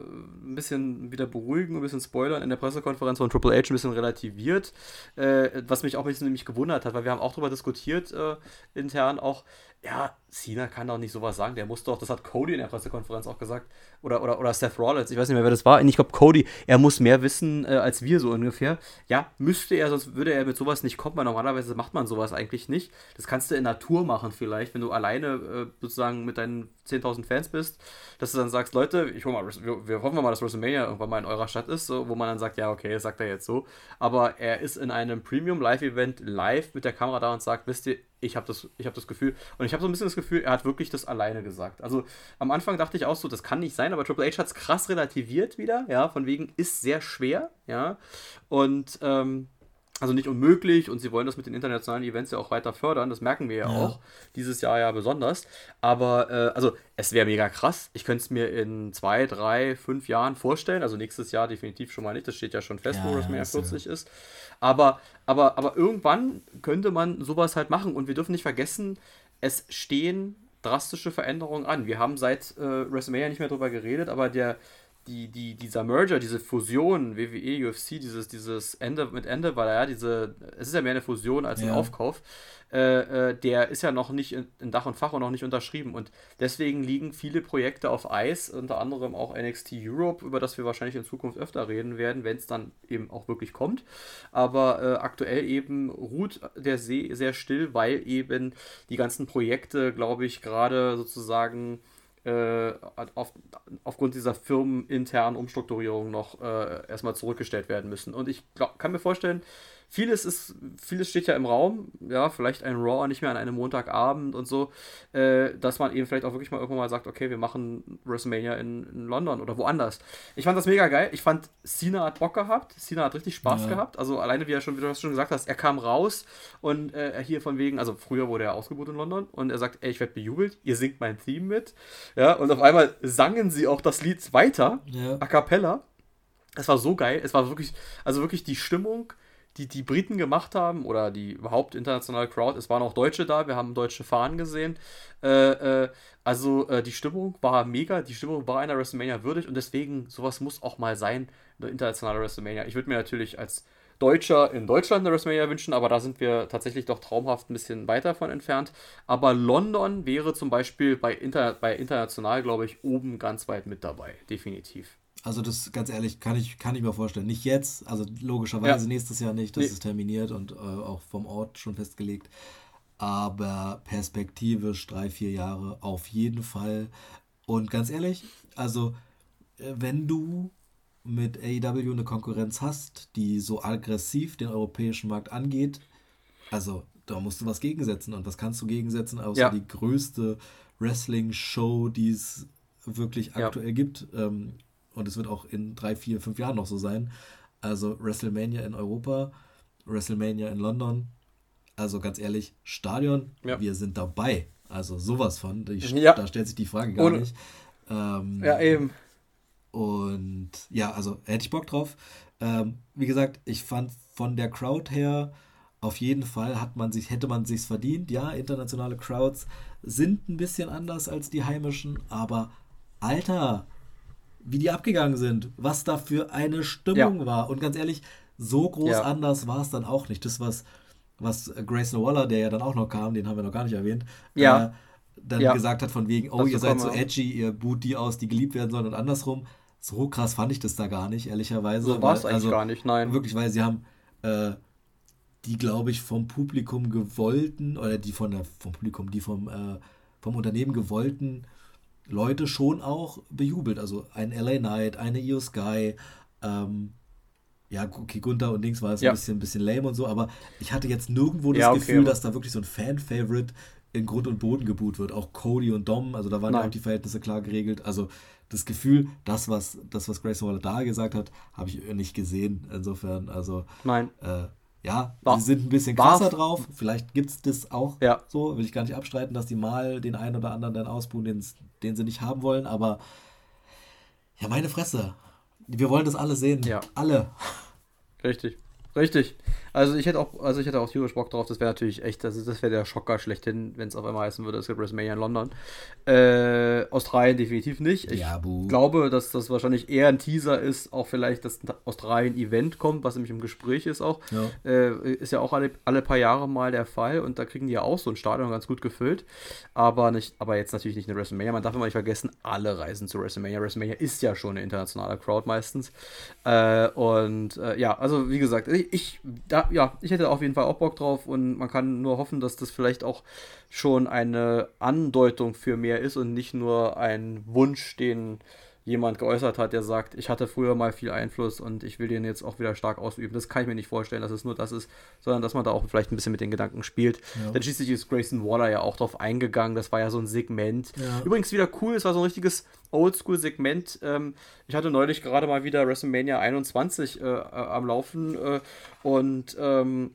ein bisschen wieder beruhigen, ein bisschen spoilern, in der Pressekonferenz von Triple H ein bisschen relativiert, äh, was mich auch ein bisschen nämlich gewundert hat, weil wir haben auch darüber diskutiert, äh, intern auch, ja, Cena kann doch nicht sowas sagen, der muss doch, das hat Cody in der Pressekonferenz auch gesagt, oder, oder, oder Seth Rollins, ich weiß nicht mehr, wer das war, ich glaube Cody, er muss mehr wissen äh, als wir so ungefähr. Ja, müsste er, sonst würde er mit sowas nicht kommen, weil normalerweise macht man sowas eigentlich nicht. Das kannst du in Natur machen vielleicht, wenn du alleine äh, sozusagen mit deinen 10.000 Fans bist, dass du dann sagst, Leute, ich hol mal, wir, wir hoffen mal, dass WrestleMania irgendwann mal in eurer Stadt ist, so, wo man dann sagt, ja, okay, sagt er jetzt so, aber er ist in einem Premium-Live-Event live mit der Kamera da und sagt, wisst ihr, ich habe das, hab das Gefühl, und ich habe so ein bisschen das Gefühl, er hat wirklich das alleine gesagt. Also am Anfang dachte ich auch so, das kann nicht sein, aber Triple H hat es krass relativiert wieder, ja, von wegen ist sehr schwer, ja, und ähm, also nicht unmöglich und sie wollen das mit den internationalen Events ja auch weiter fördern, das merken wir ja, ja. auch, dieses Jahr ja besonders. Aber äh, also es wäre mega krass. Ich könnte es mir in zwei, drei, fünf Jahren vorstellen. Also nächstes Jahr definitiv schon mal nicht, das steht ja schon fest, ja, wo WrestleMania 40 ist. Aber, aber, aber irgendwann könnte man sowas halt machen und wir dürfen nicht vergessen, es stehen drastische Veränderungen an. Wir haben seit äh, WrestleMania nicht mehr drüber geredet, aber der die, die, dieser Merger, diese Fusion, WWE, UFC, dieses, dieses Ende mit Ende, weil ja diese, es ist ja mehr eine Fusion als ein Aufkauf, äh, äh, der ist ja noch nicht in, in, Dach und Fach und noch nicht unterschrieben. Und deswegen liegen viele Projekte auf Eis, unter anderem auch NXT Europe, über das wir wahrscheinlich in Zukunft öfter reden werden, wenn es dann eben auch wirklich kommt. Aber äh, aktuell eben ruht der See sehr still, weil eben die ganzen Projekte, glaube ich, gerade sozusagen äh, auf, aufgrund dieser firmeninternen Umstrukturierung noch äh, erstmal zurückgestellt werden müssen. Und ich glaub, kann mir vorstellen, vieles ist, vieles steht ja im Raum, ja, vielleicht ein Raw nicht mehr an einem Montagabend und so, äh, dass man eben vielleicht auch wirklich mal irgendwann mal sagt, okay, wir machen WrestleMania in, in, London oder woanders. Ich fand das mega geil. Ich fand, Cena hat Bock gehabt, Cena hat richtig Spaß ja. gehabt. Also alleine, wie er schon, wie du schon gesagt hast, er kam raus und äh, hier von wegen, also früher wurde er ausgebucht in London und er sagt, ey, ich werde bejubelt, ihr singt mein Theme mit. Ja, und auf einmal sangen sie auch das Lied weiter, ja. a cappella. Es war so geil. Es war wirklich, also wirklich die Stimmung die die Briten gemacht haben oder die überhaupt internationale Crowd. Es waren auch Deutsche da, wir haben deutsche Fahnen gesehen. Äh, äh, also äh, die Stimmung war mega, die Stimmung war einer WrestleMania würdig und deswegen sowas muss auch mal sein, eine internationale WrestleMania. Ich würde mir natürlich als Deutscher in Deutschland eine WrestleMania wünschen, aber da sind wir tatsächlich doch traumhaft ein bisschen weiter von entfernt. Aber London wäre zum Beispiel bei, Inter bei international, glaube ich, oben ganz weit mit dabei, definitiv. Also das ganz ehrlich kann ich, kann ich mir vorstellen. Nicht jetzt, also logischerweise ja. nächstes Jahr nicht, das nee. ist terminiert und äh, auch vom Ort schon festgelegt. Aber perspektivisch drei, vier Jahre auf jeden Fall. Und ganz ehrlich, also äh, wenn du mit AEW eine Konkurrenz hast, die so aggressiv den europäischen Markt angeht, also da musst du was gegensetzen. Und was kannst du gegensetzen, außer ja. die größte Wrestling-Show, die es wirklich aktuell ja. gibt. Ähm, und es wird auch in drei, vier, fünf Jahren noch so sein. Also WrestleMania in Europa, WrestleMania in London. Also ganz ehrlich, Stadion, ja. wir sind dabei. Also sowas von. Ich, ja. Da stellt sich die Frage gar Ohne. nicht. Ähm, ja, eben. Und ja, also hätte ich Bock drauf. Ähm, wie gesagt, ich fand von der Crowd her auf jeden Fall hat man sich, hätte man sich's verdient. Ja, internationale Crowds sind ein bisschen anders als die heimischen, aber Alter, wie die abgegangen sind, was da für eine Stimmung ja. war. Und ganz ehrlich, so groß ja. anders war es dann auch nicht. Das, was, was Grayson Waller, der ja dann auch noch kam, den haben wir noch gar nicht erwähnt, ja. Äh, dann ja. gesagt hat von wegen, oh, das ihr seid so edgy, ihr boot die aus, die geliebt werden sollen und andersrum. So krass fand ich das da gar nicht, ehrlicherweise. So war es eigentlich also, gar nicht, nein. Wirklich, weil sie haben äh, die, glaube ich, vom Publikum gewollten, oder die von der, vom Publikum, die vom, äh, vom Unternehmen gewollten Leute schon auch bejubelt. Also ein LA Knight, eine Io Sky, ähm, ja, okay, Gunther und Dings war es ja. ein bisschen, ein bisschen lame und so, aber ich hatte jetzt nirgendwo das ja, okay, Gefühl, dass da wirklich so ein Fan-Favorite in Grund und Boden geboot wird. Auch Cody und Dom, also da waren ja auch die Verhältnisse klar geregelt. Also das Gefühl, das, was, das, was Grayson Waller da gesagt hat, habe ich nicht gesehen. Insofern, also. Nein. Äh, ja, war, sie sind ein bisschen krasser drauf. Vielleicht gibt es das auch ja. so. Will ich gar nicht abstreiten, dass die mal den einen oder anderen dann ausbuhen, den, den sie nicht haben wollen. Aber ja, meine Fresse. Wir wollen das alle sehen. Ja. Alle. Richtig. Richtig. Also ich hätte auch, also ich hätte auch tierisch Bock drauf, das wäre natürlich echt, das, das wäre der Schocker schlechthin, wenn es auf einmal heißen würde, es gibt WrestleMania in London. Äh, Australien definitiv nicht. Ich ja, glaube, dass das wahrscheinlich eher ein Teaser ist, auch vielleicht, dass ein Australien-Event kommt, was nämlich im Gespräch ist auch. Ja. Äh, ist ja auch alle, alle paar Jahre mal der Fall und da kriegen die ja auch so ein Stadion ganz gut gefüllt. Aber nicht, aber jetzt natürlich nicht eine WrestleMania. Man darf immer nicht vergessen, alle reisen zu WrestleMania. WrestleMania ist ja schon eine internationale Crowd meistens. Äh, und äh, ja, also wie gesagt, ich, ich da ja, ich hätte auf jeden Fall auch Bock drauf und man kann nur hoffen, dass das vielleicht auch schon eine Andeutung für mehr ist und nicht nur ein Wunsch, den jemand geäußert hat, der sagt, ich hatte früher mal viel Einfluss und ich will den jetzt auch wieder stark ausüben. Das kann ich mir nicht vorstellen, dass es nur das ist, sondern dass man da auch vielleicht ein bisschen mit den Gedanken spielt. Ja. Dann schließlich ist Grayson Waller ja auch drauf eingegangen. Das war ja so ein Segment. Ja. Übrigens wieder cool, es war so ein richtiges Oldschool-Segment. Ähm, ich hatte neulich gerade mal wieder WrestleMania 21 äh, äh, am Laufen äh, und ähm,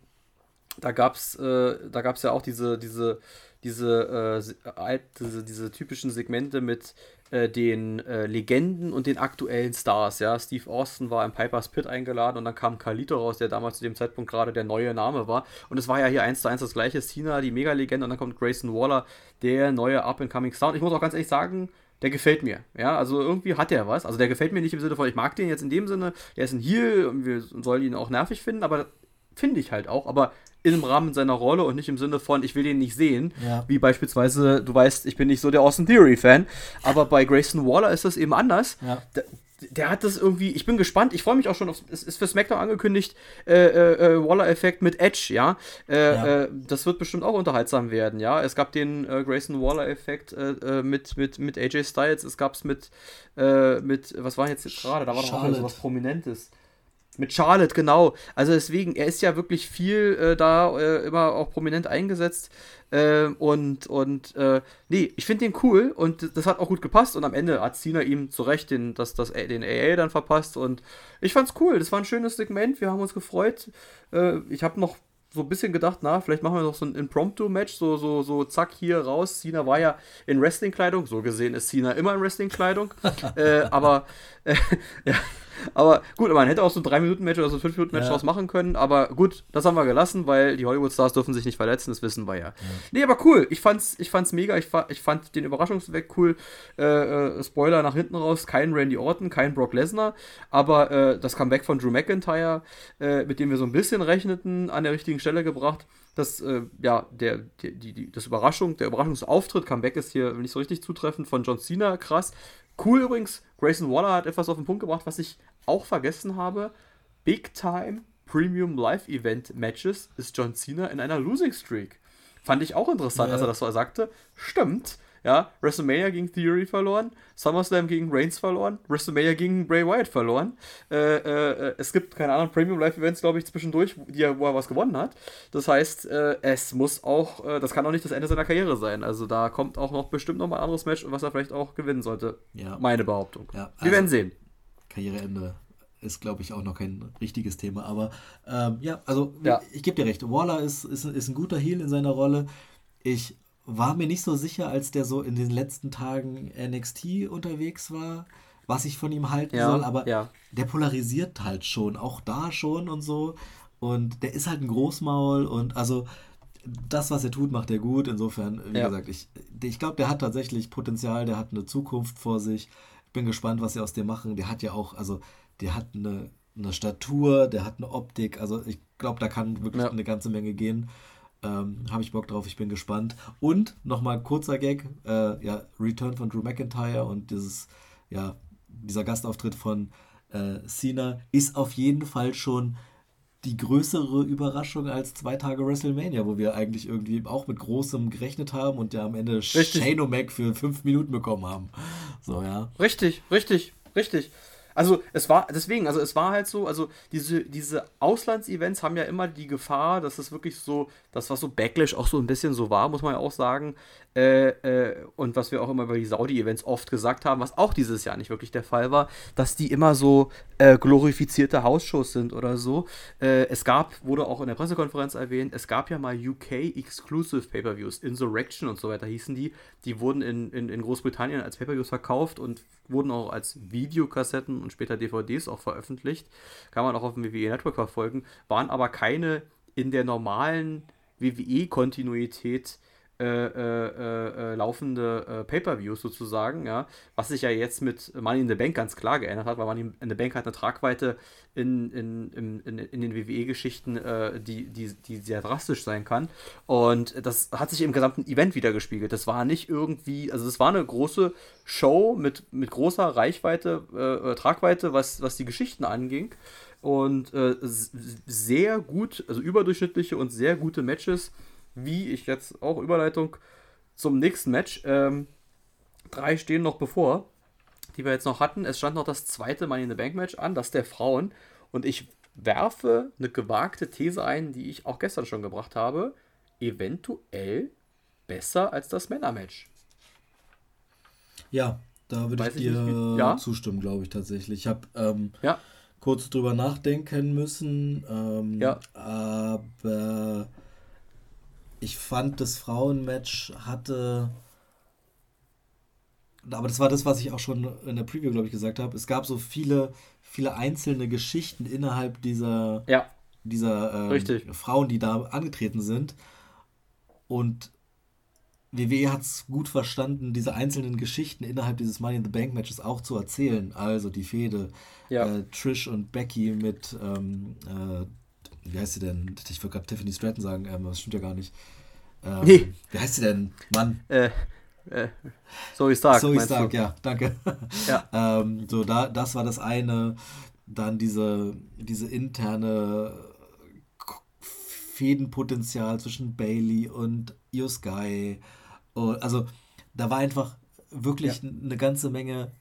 da gab es äh, ja auch diese, diese, diese, äh, diese, diese typischen Segmente mit äh, den äh, Legenden und den aktuellen Stars. Ja, Steve Austin war im Piper's Pit eingeladen und dann kam Carlito raus, der damals zu dem Zeitpunkt gerade der neue Name war. Und es war ja hier eins zu eins das gleiche. Cena, die Mega-Legende, und dann kommt Grayson Waller, der neue Up-and-Coming Star. Und ich muss auch ganz ehrlich sagen, der gefällt mir. Ja, also irgendwie hat er was. Also der gefällt mir nicht im Sinne von, ich mag den jetzt in dem Sinne, der ist ein Heel und wir sollen ihn auch nervig finden, aber finde ich halt auch. Aber im Rahmen seiner Rolle und nicht im Sinne von, ich will ihn nicht sehen. Ja. Wie beispielsweise, du weißt, ich bin nicht so der Austin Theory-Fan, aber bei Grayson Waller ist das eben anders. Ja. Der, der, hat das irgendwie, ich bin gespannt, ich freue mich auch schon auf, es ist für SmackDown angekündigt, äh, äh, äh, Waller-Effekt mit Edge, ja. Äh, ja. Äh, das wird bestimmt auch unterhaltsam werden, ja. Es gab den äh, Grayson Waller-Effekt mit, mit, mit AJ Styles, es gab es mit, mit, was war jetzt gerade, da war doch auch so was Prominentes. Mit Charlotte, genau. Also deswegen, er ist ja wirklich viel äh, da äh, immer auch prominent eingesetzt. Äh, und, und äh, nee, ich finde den cool und das hat auch gut gepasst. Und am Ende hat Cena ihm zu Recht den, das, das, den AA dann verpasst. Und ich fand's cool. Das war ein schönes Segment. Wir haben uns gefreut. Äh, ich habe noch so ein bisschen gedacht, na, vielleicht machen wir noch so ein Impromptu-Match, so, so, so, zack, hier raus. Cena war ja in Wrestling-Kleidung, so gesehen ist Cena immer in Wrestling-Kleidung. (laughs) äh, aber, äh, (laughs) ja, aber gut, man hätte auch so ein 3-Minuten-Match oder so ein 5-Minuten-Match ja. draus machen können. Aber gut, das haben wir gelassen, weil die Hollywood-Stars dürfen sich nicht verletzen, das wissen wir ja. ja. Nee, aber cool. Ich fand's, ich fand's mega. Ich, ich fand den Überraschungsweg cool. Äh, äh, Spoiler nach hinten raus: kein Randy Orton, kein Brock Lesnar. Aber äh, das Comeback von Drew McIntyre, äh, mit dem wir so ein bisschen rechneten, an der richtigen Stelle gebracht. Das, äh, ja, der, die, die, das Überraschung, der Überraschungsauftritt, Comeback ist hier nicht so richtig zutreffend von John Cena, krass. Cool übrigens, Grayson Waller hat etwas auf den Punkt gebracht, was ich auch vergessen habe. Big Time Premium Live Event Matches ist John Cena in einer Losing Streak. Fand ich auch interessant, ja. als er das so sagte. Stimmt. Ja, WrestleMania gegen Theory verloren, SummerSlam gegen Reigns verloren, WrestleMania gegen Bray Wyatt verloren. Äh, äh, es gibt, keine Ahnung, Premium Live Events, glaube ich, zwischendurch, die wo er was gewonnen hat. Das heißt, äh, es muss auch, äh, das kann auch nicht das Ende seiner Karriere sein. Also da kommt auch noch bestimmt noch mal ein anderes Match, was er vielleicht auch gewinnen sollte. Ja. Meine Behauptung. Ja, also, Wir werden sehen. Karriereende ist, glaube ich, auch noch kein richtiges Thema. Aber ähm, ja, also ja. ich, ich gebe dir recht. Waller ist, ist, ist ein guter Heel in seiner Rolle. Ich war mir nicht so sicher, als der so in den letzten Tagen NXT unterwegs war, was ich von ihm halten ja, soll. Aber ja. der polarisiert halt schon, auch da schon und so. Und der ist halt ein Großmaul und also das, was er tut, macht er gut. Insofern, wie gesagt, ich, ich glaube, der hat tatsächlich Potenzial, der hat eine Zukunft vor sich. Bin gespannt, was sie aus dem machen. Der hat ja auch, also, der hat eine, eine Statur, der hat eine Optik. Also, ich glaube, da kann wirklich ja. eine ganze Menge gehen. Ähm, Habe ich Bock drauf, ich bin gespannt. Und nochmal kurzer Gag: äh, ja, Return von Drew McIntyre und dieses, ja, dieser Gastauftritt von äh, Cena ist auf jeden Fall schon die größere Überraschung als zwei Tage WrestleMania, wo wir eigentlich irgendwie auch mit Großem gerechnet haben und ja am Ende richtig. Shane O'Mac für fünf Minuten bekommen haben. So, ja. Richtig, richtig, richtig. Also es war, deswegen, also es war halt so, also diese, diese Auslandsevents haben ja immer die Gefahr, dass es wirklich so, das was so Backlash auch so ein bisschen so war, muss man ja auch sagen, äh, äh, und was wir auch immer über die Saudi-Events oft gesagt haben, was auch dieses Jahr nicht wirklich der Fall war, dass die immer so äh, glorifizierte Hausshows sind oder so. Äh, es gab, wurde auch in der Pressekonferenz erwähnt, es gab ja mal UK Exclusive Pay-Per-Views, Insurrection und so weiter hießen die. Die wurden in, in, in Großbritannien als Pay-Per-Views verkauft und wurden auch als Videokassetten und später DVDs auch veröffentlicht. Kann man auch auf dem WWE Network verfolgen, waren aber keine in der normalen WWE-Kontinuität äh, äh, äh, laufende äh, Pay-Per-Views sozusagen, ja, was sich ja jetzt mit Money in the Bank ganz klar geändert hat, weil Money in the Bank hat eine Tragweite in, in, in, in den WWE-Geschichten, äh, die, die, die sehr drastisch sein kann. Und das hat sich im gesamten Event wieder gespiegelt. Das war nicht irgendwie, also es war eine große Show mit, mit großer Reichweite, äh, Tragweite, was, was die Geschichten anging. Und sehr gut, also überdurchschnittliche und sehr gute Matches wie ich jetzt auch Überleitung zum nächsten Match. Ähm, drei stehen noch bevor, die wir jetzt noch hatten. Es stand noch das zweite Money in the Bank Match an, das der Frauen. Und ich werfe eine gewagte These ein, die ich auch gestern schon gebracht habe. Eventuell besser als das Männermatch. Ja, da würde ich dir nicht, ja? zustimmen, glaube ich tatsächlich. Ich habe ähm, ja. kurz drüber nachdenken müssen, ähm, ja. aber ich fand, das Frauenmatch hatte. Aber das war das, was ich auch schon in der Preview, glaube ich, gesagt habe. Es gab so viele, viele einzelne Geschichten innerhalb dieser, ja. dieser ähm, Frauen, die da angetreten sind. Und WWE hat es gut verstanden, diese einzelnen Geschichten innerhalb dieses Money in the Bank Matches auch zu erzählen. Also die Fehde ja. äh, Trish und Becky mit ähm, äh, wie heißt sie denn? Ich würde gerade Tiffany Stratton sagen, ähm, das stimmt ja gar nicht. Ähm, nee. Wie heißt sie denn? Mann. Äh, äh, Zoe Stark. Zoe Stark, du? ja, danke. Ja. (laughs) ähm, so, da, das war das eine. Dann diese, diese interne Fädenpotenzial zwischen Bailey und Io Sky. also, da war einfach wirklich ja. eine ganze Menge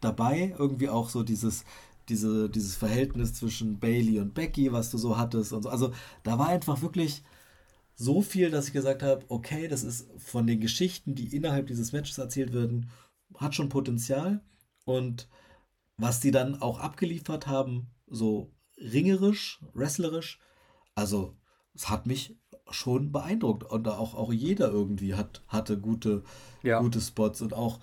dabei. Irgendwie auch so dieses, diese, dieses Verhältnis zwischen Bailey und Becky, was du so hattest und so. Also da war einfach wirklich so viel, dass ich gesagt habe, okay, das ist von den Geschichten, die innerhalb dieses Matches erzählt werden, hat schon Potenzial. Und was die dann auch abgeliefert haben, so ringerisch, wrestlerisch, also es hat mich schon beeindruckt. Und auch, auch jeder irgendwie hat, hatte gute, ja. gute Spots und auch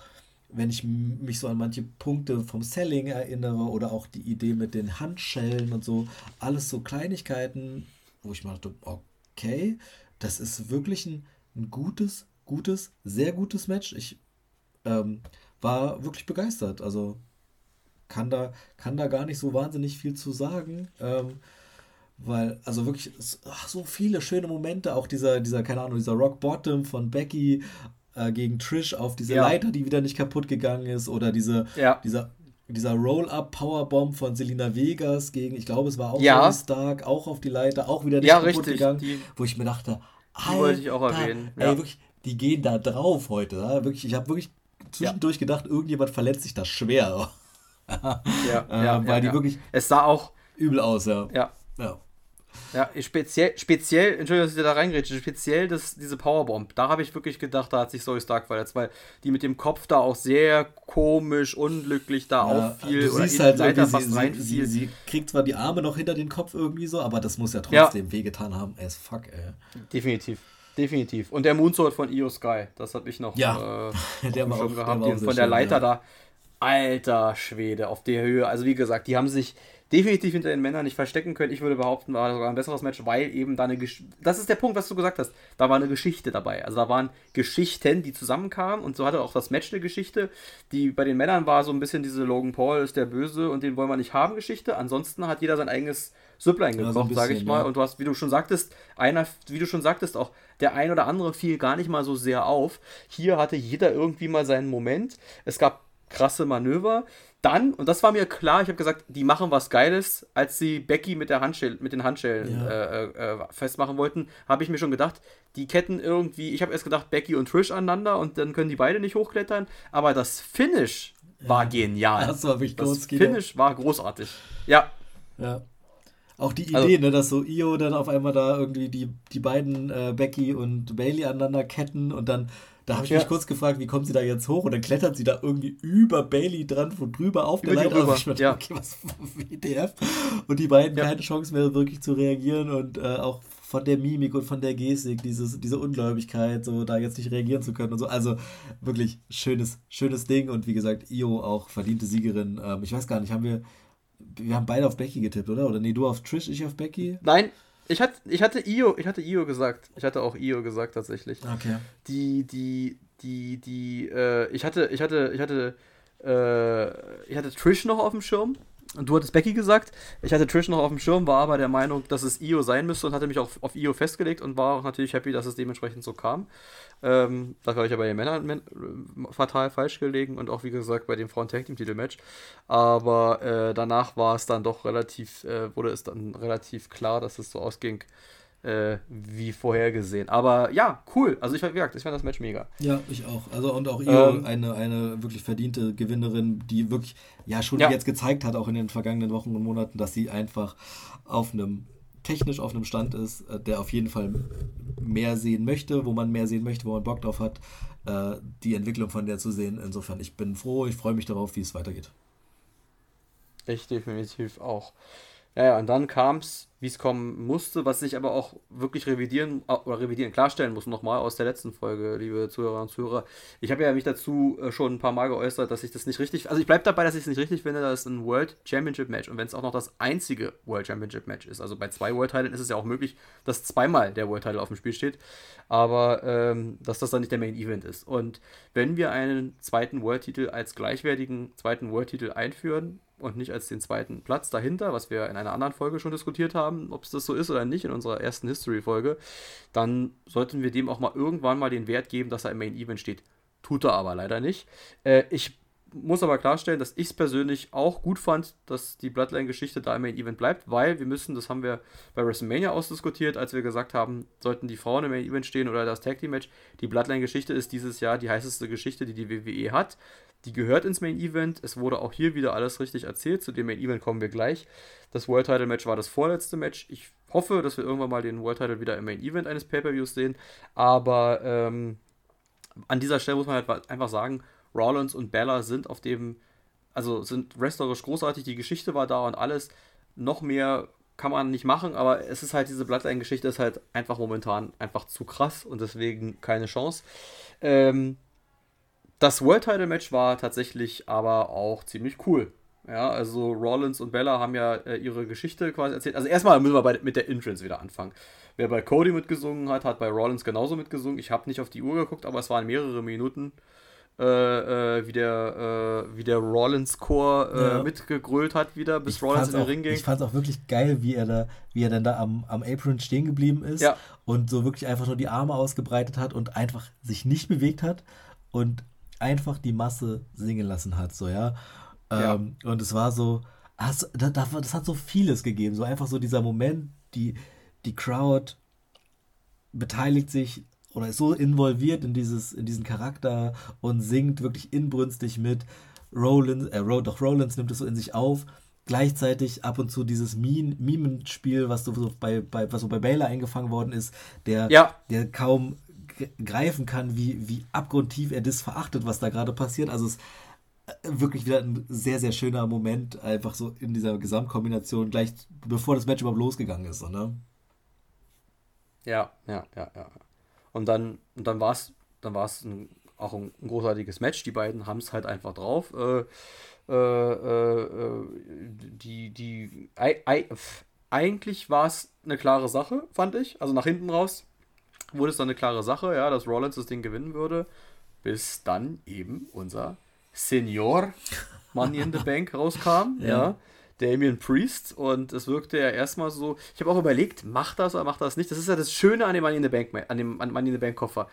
wenn ich mich so an manche Punkte vom Selling erinnere oder auch die Idee mit den Handschellen und so, alles so Kleinigkeiten, wo ich mir dachte, okay, das ist wirklich ein, ein gutes, gutes, sehr gutes Match. Ich ähm, war wirklich begeistert. Also kann da, kann da gar nicht so wahnsinnig viel zu sagen. Ähm, weil, also wirklich, ach, so viele schöne Momente, auch dieser, dieser, keine Ahnung, dieser Rock Bottom von Becky äh, gegen Trish auf diese ja. Leiter, die wieder nicht kaputt gegangen ist, oder diese, ja. dieser, dieser Roll-Up-Powerbomb von Selina Vegas gegen, ich glaube, es war auch ja. Stark, auch auf die Leiter, auch wieder nicht ja, kaputt richtig. gegangen, die, wo ich mir dachte, die wollte ich auch erwähnen. Ey, wirklich, die gehen da drauf heute. Wirklich, ich habe wirklich zwischendurch gedacht, irgendjemand verletzt sich da schwer. ja, (laughs) ja, äh, weil die wirklich. Es sah auch übel aus, ja. Ja. ja. Ja, speziell, speziell, Entschuldigung, dass ich da reingrätsche, speziell das, diese Powerbomb. Da habe ich wirklich gedacht, da hat sich Zoe Stark verletzt, weil die mit dem Kopf da auch sehr komisch, unglücklich da ja, auffiel. Du siehst halt Leiter fast sie, sie, sie, kriegt zwar die Arme noch hinter den Kopf irgendwie so, aber das muss ja trotzdem ja. wehgetan haben. As fuck, ey. Definitiv. Definitiv. Und der Moonsault von Io Sky, das habe ich noch ja. äh, (laughs) der war auch, gehabt, der war von der Leiter ja. da. Alter Schwede, auf der Höhe. Also wie gesagt, die haben sich definitiv hinter den Männern nicht verstecken können. Ich würde behaupten, war sogar ein besseres Match, weil eben da eine Gesch Das ist der Punkt, was du gesagt hast. Da war eine Geschichte dabei. Also da waren Geschichten, die zusammenkamen und so hatte auch das Match eine Geschichte. Die bei den Männern war so ein bisschen diese Logan Paul ist der Böse und den wollen wir nicht haben Geschichte. Ansonsten hat jeder sein eigenes Süpplein gekocht, ja, so sage ich mal. Ja. Und du hast, wie du schon sagtest, einer, wie du schon sagtest, auch der ein oder andere fiel gar nicht mal so sehr auf. Hier hatte jeder irgendwie mal seinen Moment. Es gab krasse Manöver dann, und das war mir klar, ich habe gesagt, die machen was Geiles, als sie Becky mit, der Handschell, mit den Handschellen ja. äh, äh, festmachen wollten, habe ich mir schon gedacht, die Ketten irgendwie, ich habe erst gedacht, Becky und Trish aneinander und dann können die beide nicht hochklettern, aber das Finish ja. war genial. Das war wirklich Das Finish war großartig. Ja. Ja. Auch die also Idee, also, ne, dass so Io dann auf einmal da irgendwie die, die beiden äh, Becky und Bailey aneinander ketten und dann da habe ich ja. mich kurz gefragt, wie kommt sie da jetzt hoch? Und dann klettert sie da irgendwie über Bailey dran, von drüber auf der Leiter. Ich dachte, ja. okay, was WTF? Und die beiden ja. keine Chance mehr wirklich zu reagieren und äh, auch von der Mimik und von der Gestik, dieses, diese Ungläubigkeit, so da jetzt nicht reagieren zu können und so. Also wirklich schönes, schönes Ding und wie gesagt, Io auch verdiente Siegerin. Ähm, ich weiß gar nicht, haben wir, wir haben beide auf Becky getippt, oder? Oder nee, du auf Trish, ich auf Becky? Nein, ich hatte, ich hatte Io, ich hatte Io gesagt. Ich hatte auch Io gesagt tatsächlich. Okay. Die, die, die, die, äh, ich hatte, ich hatte, ich hatte, äh, ich hatte Trish noch auf dem Schirm. Du hattest Becky gesagt. Ich hatte Trish noch auf dem Schirm, war aber der Meinung, dass es Io sein müsste und hatte mich auch auf Io festgelegt und war auch natürlich happy, dass es dementsprechend so kam. Ähm, da habe ich ja bei den Männern äh, fatal falsch gelegen und auch wie gesagt bei dem Frauen Tag Team Titel Match. Aber äh, danach war es dann doch relativ, äh, wurde es dann relativ klar, dass es so ausging, äh, wie vorhergesehen. Aber ja, cool. Also ich, wie gesagt, ich fand das Match mega. Ja, ich auch. Also und auch ihr ähm, eine, eine wirklich verdiente Gewinnerin, die wirklich ja schon ja. jetzt gezeigt hat, auch in den vergangenen Wochen und Monaten, dass sie einfach auf einem technisch auf einem Stand ist, äh, der auf jeden Fall mehr sehen möchte, wo man mehr sehen möchte, wo man Bock drauf hat, äh, die Entwicklung von der zu sehen. Insofern, ich bin froh, ich freue mich darauf, wie es weitergeht. Ich definitiv auch. Ja, ja, und dann kam es, wie es kommen musste, was ich aber auch wirklich revidieren oder revidieren, klarstellen muss, nochmal aus der letzten Folge, liebe Zuhörer und Zuhörer. Ich habe ja mich dazu äh, schon ein paar Mal geäußert, dass ich das nicht richtig, also ich bleibe dabei, dass ich es nicht richtig finde, dass es ein World Championship Match und wenn es auch noch das einzige World Championship Match ist, also bei zwei World Titeln ist es ja auch möglich, dass zweimal der World Title auf dem Spiel steht, aber ähm, dass das dann nicht der Main Event ist. Und wenn wir einen zweiten World Titel als gleichwertigen zweiten World Titel einführen, und nicht als den zweiten Platz dahinter, was wir in einer anderen Folge schon diskutiert haben, ob es das so ist oder nicht, in unserer ersten History-Folge, dann sollten wir dem auch mal irgendwann mal den Wert geben, dass er im Main Event steht. Tut er aber leider nicht. Äh, ich muss aber klarstellen, dass ich es persönlich auch gut fand, dass die Bloodline-Geschichte da im Main Event bleibt, weil wir müssen, das haben wir bei WrestleMania ausdiskutiert, als wir gesagt haben, sollten die Frauen im Main Event stehen oder das Tag Team Match. Die Bloodline-Geschichte ist dieses Jahr die heißeste Geschichte, die die WWE hat. Die gehört ins Main Event. Es wurde auch hier wieder alles richtig erzählt. Zu dem Main Event kommen wir gleich. Das World Title Match war das vorletzte Match. Ich hoffe, dass wir irgendwann mal den World Title wieder im Main Event eines Pay-Per-Views sehen. Aber ähm, an dieser Stelle muss man halt einfach sagen, Rollins und Bella sind auf dem, also sind wrestlerisch großartig. Die Geschichte war da und alles. Noch mehr kann man nicht machen, aber es ist halt diese Bloodline-Geschichte ist halt einfach momentan einfach zu krass und deswegen keine Chance. Ähm, das World Title Match war tatsächlich aber auch ziemlich cool. Ja, also Rollins und Bella haben ja äh, ihre Geschichte quasi erzählt. Also erstmal müssen wir bei, mit der Entrance wieder anfangen. Wer bei Cody mitgesungen hat, hat bei Rollins genauso mitgesungen. Ich habe nicht auf die Uhr geguckt, aber es waren mehrere Minuten, äh, äh, wie der, äh, wie der Rollins-Chor äh, ja. mitgegrölt hat wieder, bis ich Rollins in den Ring ging. Ich fand es auch wirklich geil, wie er da, wie er dann da am, am Apron stehen geblieben ist ja. und so wirklich einfach nur die Arme ausgebreitet hat und einfach sich nicht bewegt hat und einfach die Masse singen lassen hat, so, ja. ja. Ähm, und es war so, das, das, hat so vieles gegeben, so einfach so dieser Moment, die, die Crowd beteiligt sich oder ist so involviert in, dieses, in diesen Charakter und singt wirklich inbrünstig mit. Rollins, äh, doch Rollins nimmt es so in sich auf gleichzeitig ab und zu dieses Mimenspiel, was so bei, bei, was so bei Baylor eingefangen worden ist, der, ja. der kaum greifen kann, wie, wie abgrundtief er das verachtet, was da gerade passiert. Also es ist äh, wirklich wieder ein sehr, sehr schöner Moment, einfach so in dieser Gesamtkombination, gleich bevor das Match überhaupt losgegangen ist, so, ne? Ja, ja, ja, ja. Und dann, und dann war es dann war's ein, auch ein, ein, großartiges Match. Die beiden haben es halt einfach drauf. Äh, äh, äh, die, die, eigentlich war es eine klare Sache, fand ich. Also nach hinten raus wurde es dann eine klare Sache, ja, dass Rollins das Ding gewinnen würde, bis dann eben unser Senior Money in the Bank (laughs) rauskam, ja. ja. Damien Priest und es wirkte ja erstmal so, ich habe auch überlegt, macht das oder macht das nicht? Das ist ja das Schöne an dem Money in the Bank, an dem Money in the Bank Koffer.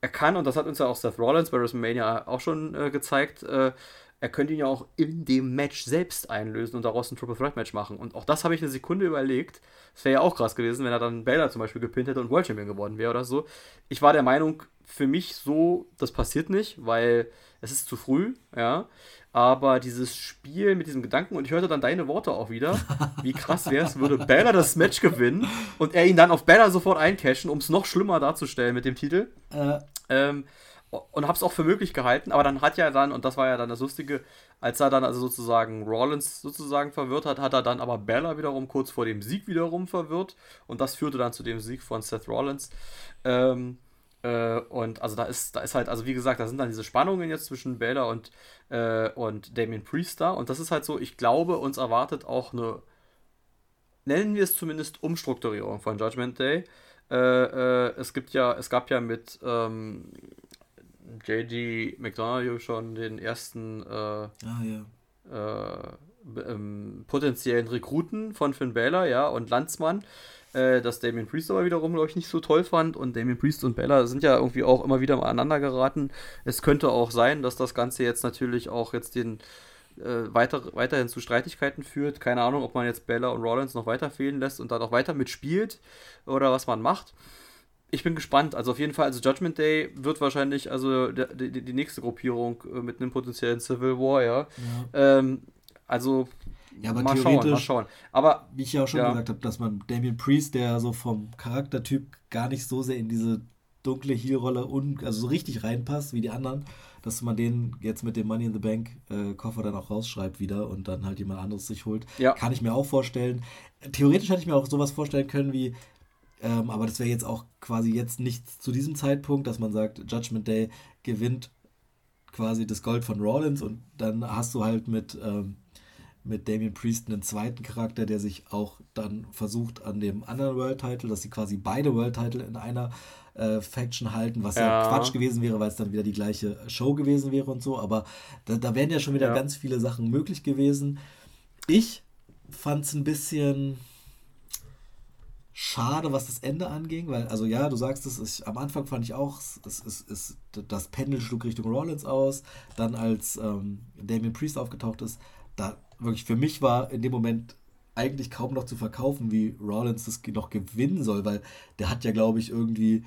Er kann, und das hat uns ja auch Seth Rollins bei WrestleMania auch schon äh, gezeigt, äh, er könnte ihn ja auch in dem Match selbst einlösen und daraus ein Triple Threat Match machen. Und auch das habe ich eine Sekunde überlegt. Es wäre ja auch krass gewesen, wenn er dann Baylor zum Beispiel gepinnt hätte und World Champion geworden wäre oder so. Ich war der Meinung, für mich so, das passiert nicht, weil es ist zu früh, ja. Aber dieses Spiel mit diesem Gedanken, und ich hörte dann deine Worte auch wieder, (laughs) wie krass wäre es, würde Baylor das Match gewinnen und er ihn dann auf Baylor sofort eincashen, um es noch schlimmer darzustellen mit dem Titel. Äh. Ähm, und habe es auch für möglich gehalten, aber dann hat ja dann, und das war ja dann das Lustige, als er dann also sozusagen Rollins sozusagen verwirrt hat, hat er dann aber Bella wiederum kurz vor dem Sieg wiederum verwirrt und das führte dann zu dem Sieg von Seth Rollins. Ähm, äh, und also da ist, da ist halt, also wie gesagt, da sind dann diese Spannungen jetzt zwischen Bella und, äh, und Damien Priest da und das ist halt so, ich glaube, uns erwartet auch eine, nennen wir es zumindest Umstrukturierung von Judgment Day. Äh, äh es gibt ja, es gab ja mit ähm, JD McDonough schon den ersten äh, ah, ja. äh, ähm, potenziellen Rekruten von Finn Balor, ja, und Landsmann, äh, dass Damien Priest aber wiederum, glaube ich, nicht so toll fand. Und Damien Priest und Balor sind ja irgendwie auch immer wieder aneinander geraten. Es könnte auch sein, dass das Ganze jetzt natürlich auch jetzt den äh, weiter, weiterhin zu Streitigkeiten führt. Keine Ahnung, ob man jetzt Bella und Rollins noch weiter fehlen lässt und dann auch weiter mitspielt oder was man macht ich bin gespannt. Also auf jeden Fall, also Judgment Day wird wahrscheinlich also die, die, die nächste Gruppierung äh, mit einem potenziellen Civil War, ja. ja. Ähm, also ja, aber mal theoretisch, schauen, mal schauen. Aber wie ich ja auch schon ja. gesagt habe, dass man Damien Priest, der so vom Charaktertyp gar nicht so sehr in diese dunkle Heel-Rolle also so richtig reinpasst wie die anderen, dass man den jetzt mit dem Money in the Bank äh, Koffer dann auch rausschreibt wieder und dann halt jemand anderes sich holt. Ja. Kann ich mir auch vorstellen. Theoretisch hätte ich mir auch sowas vorstellen können wie ähm, aber das wäre jetzt auch quasi jetzt nicht zu diesem Zeitpunkt, dass man sagt, Judgment Day gewinnt quasi das Gold von Rollins und dann hast du halt mit, ähm, mit Damien Priest einen zweiten Charakter, der sich auch dann versucht an dem anderen World Title, dass sie quasi beide World Title in einer äh, Faction halten, was ja. ja Quatsch gewesen wäre, weil es dann wieder die gleiche Show gewesen wäre und so. Aber da, da wären ja schon wieder ja. ganz viele Sachen möglich gewesen. Ich fand es ein bisschen schade, was das Ende anging, weil, also ja, du sagst es, ich, am Anfang fand ich auch, es, es, es, das Pendel schlug Richtung Rollins aus, dann als ähm, Damien Priest aufgetaucht ist, da wirklich für mich war in dem Moment eigentlich kaum noch zu verkaufen, wie Rollins das noch gewinnen soll, weil der hat ja, glaube ich, irgendwie